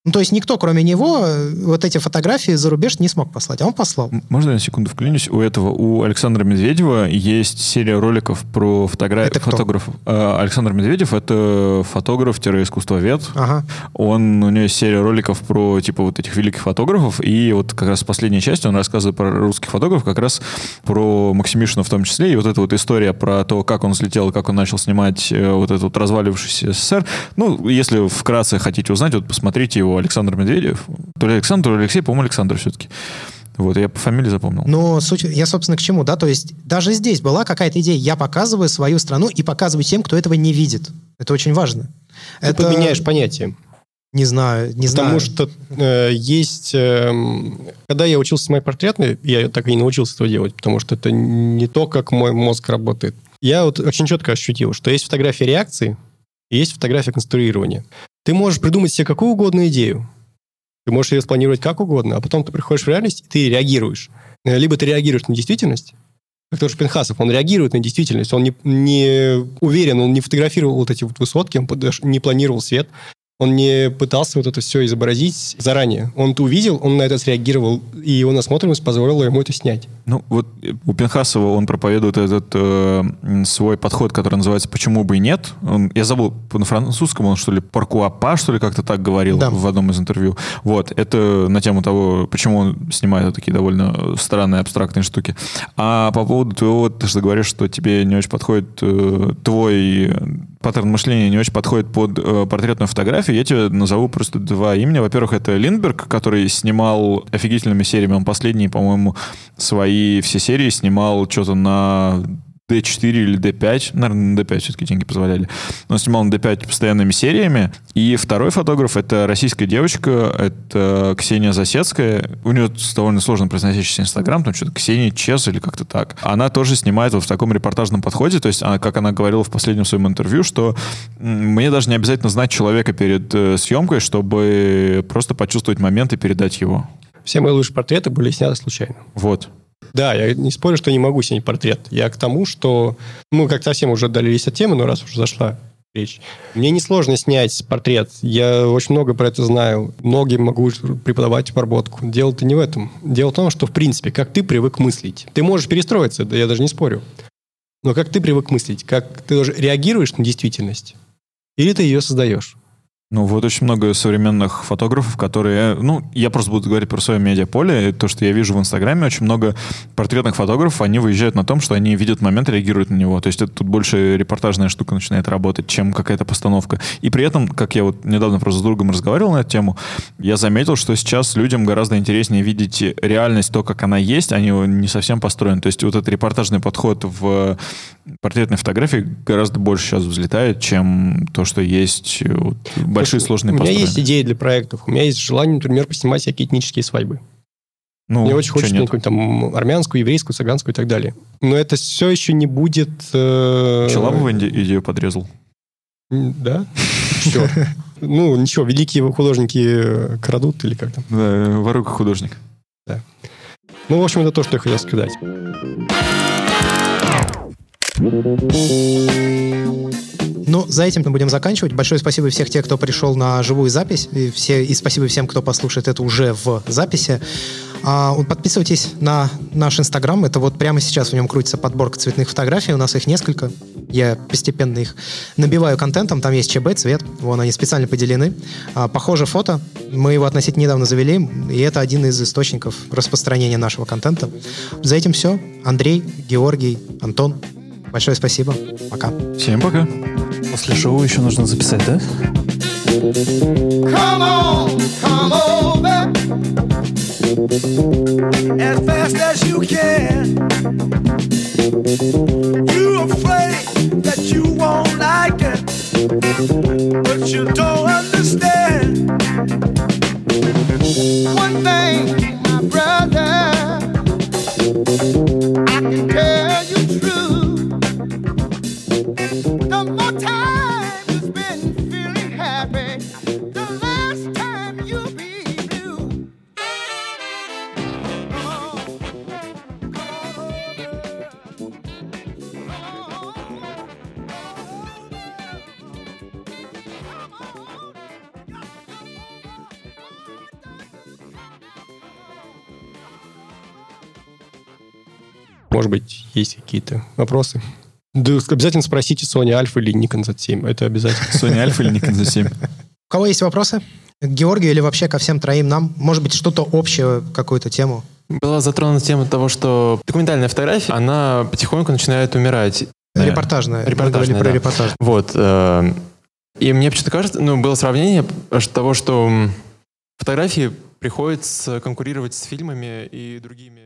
Ну, то есть никто, кроме него, вот эти фотографии за рубеж не смог послать, а он послал. Можно я на секунду вклинюсь? У этого, у Александра Медведева есть серия роликов про фотографии Это кто? фотографов. Э, Александр Медведев — это фотограф-искусствовед. Ага. Он, у него есть серия роликов про, типа, вот этих великих фотографов, и вот как раз в последней части он рассказывает про русских фотографов, как раз про Максимишина в том числе, и вот эта вот история про то, как он взлетел, как он начал снимать э, вот этот вот развалившийся СССР. Ну, если вкратце хотите узнать, вот посмотрите его, Александр Медведев. То ли Александр, то ли Алексей, по-моему, Александр все-таки. Вот, я по фамилии запомнил. Но суть, я, собственно, к чему, да, то есть даже здесь была какая-то идея, я показываю свою страну и показываю тем, кто этого не видит. Это очень важно. Ты это, поменяешь понятие. Не знаю, не Потому знаю. что э, есть... эм, когда я учился снимать портреты, я так и не научился этого делать, потому что это не то, как мой мозг работает. Я вот очень четко ощутил, что есть фотография реакции и есть фотография конструирования. Ты можешь придумать себе какую угодно идею. Ты можешь ее спланировать как угодно, а потом ты приходишь в реальность, и ты реагируешь. Э, Либо ты реагируешь на действительность, как тот же Пинхасов, он реагирует на действительность, он не, не уверен, он не фотографировал вот эти вот высотки, он подош- не планировал свет, он не пытался вот это все изобразить заранее. Он это увидел, он на это среагировал, и его насмотренность позволила ему это снять. Ну, вот э, у Пинхасова он проповедует этот э, свой подход, который называется «Почему бы и нет?». Он, я забыл, на французском он что ли «Паркуапа», что ли, как-то так говорил Да. в одном из интервью. Вот, это на тему того, почему он снимает такие довольно странные абстрактные штуки. А по поводу твоего, ты же говоришь, что тебе не очень подходит э, твой паттерн мышления не очень подходит под э, портретную фотографию, я тебе назову просто два имени. Во-первых, это Линдберг, который снимал офигительными сериями. Он последние, по-моему, свои все серии снимал что-то на D4 или D5, наверное, на D5 все-таки деньги позволяли. Он снимал на D5 постоянными сериями. И второй фотограф — это российская девочка, это Ксения Засецкая. У нее довольно сложно произносящийся Инстаграм, там что-то Ксения Чес или как-то так. Она тоже снимает вот в таком репортажном подходе, то есть, она, как она говорила в последнем своем интервью, что мне даже не обязательно знать человека перед э, съемкой, чтобы просто почувствовать момент и передать его. Все мои лучшие портреты были сняты случайно. Вот. Да, я не спорю, что не могу снять портрет. Я к тому, что мы как совсем уже отдалились от темы, но раз уже зашла речь. Мне несложно снять портрет. Я очень много про это знаю. Многим могу преподавать обработку. Дело-то не в этом. Дело в том, что, в принципе, как ты привык мыслить. Ты можешь перестроиться, да я даже не спорю. Но как ты привык мыслить? Как ты даже реагируешь на действительность? Или ты ее создаешь? Ну, вот очень много современных фотографов, которые... Ну, я просто буду говорить про свое медиаполе. То, что я вижу в Инстаграме, очень много портретных фотографов, они выезжают на том, что они видят момент, реагируют на него. То есть это тут больше репортажная штука начинает работать, чем какая-то постановка. И при этом, как я вот недавно просто с другом разговаривал на эту тему, я заметил, что сейчас людям гораздо интереснее видеть реальность, то, как она есть, а не, не совсем построена. То есть вот этот репортажный подход в портретной фотографии гораздо больше сейчас взлетает, чем то, что есть большие сложные У меня есть идеи для проектов. У меня есть желание, например, поснимать всякие этнические свадьбы. Ну, Мне очень хочется какую-нибудь там армянскую, еврейскую, цыганскую и так далее. Но это все еще не будет... э, Челабова иде- идею подрезал. Да? Чё? Ну, ничего, великие художники э, крадут или как там. Да, ворука художник. Ну, в общем, это то, что я хотел сказать. Ну, за этим мы будем заканчивать. Большое спасибо всех тех, кто пришел на живую запись. И, все, и спасибо всем, кто послушает это уже в записи. А, подписывайтесь на наш Инстаграм. Это вот прямо сейчас в нем крутится подборка цветных фотографий. У нас их несколько. Я постепенно их набиваю контентом. Там есть ЧБ, цвет. Вон они специально поделены. А, похоже фото. Мы его относительно недавно завели. И это один из источников распространения нашего контента. За этим все. Андрей, Георгий, Антон. Большое спасибо. Пока. Всем пока. После шоу еще нужно записать, да? Come on, come over as fast as you can. You afraid that you won't like it, but you don't understand. One thing, Может быть, есть какие-то вопросы? Да, обязательно спросите Sony Alpha или Nikon Z7. Это обязательно. Sony Alpha или Nikon Z7? У кого есть вопросы? К Георгию или вообще ко всем троим нам? Может быть, что-то общее, какую-то тему? Была затронута тема того, что документальная фотография, она потихоньку начинает умирать. Да. Репортажная. Мы Репортажная, говорили про да. репортаж. Вот. э, И мне почему-то кажется, ну, было сравнение того, что фотографии приходится конкурировать с фильмами и другими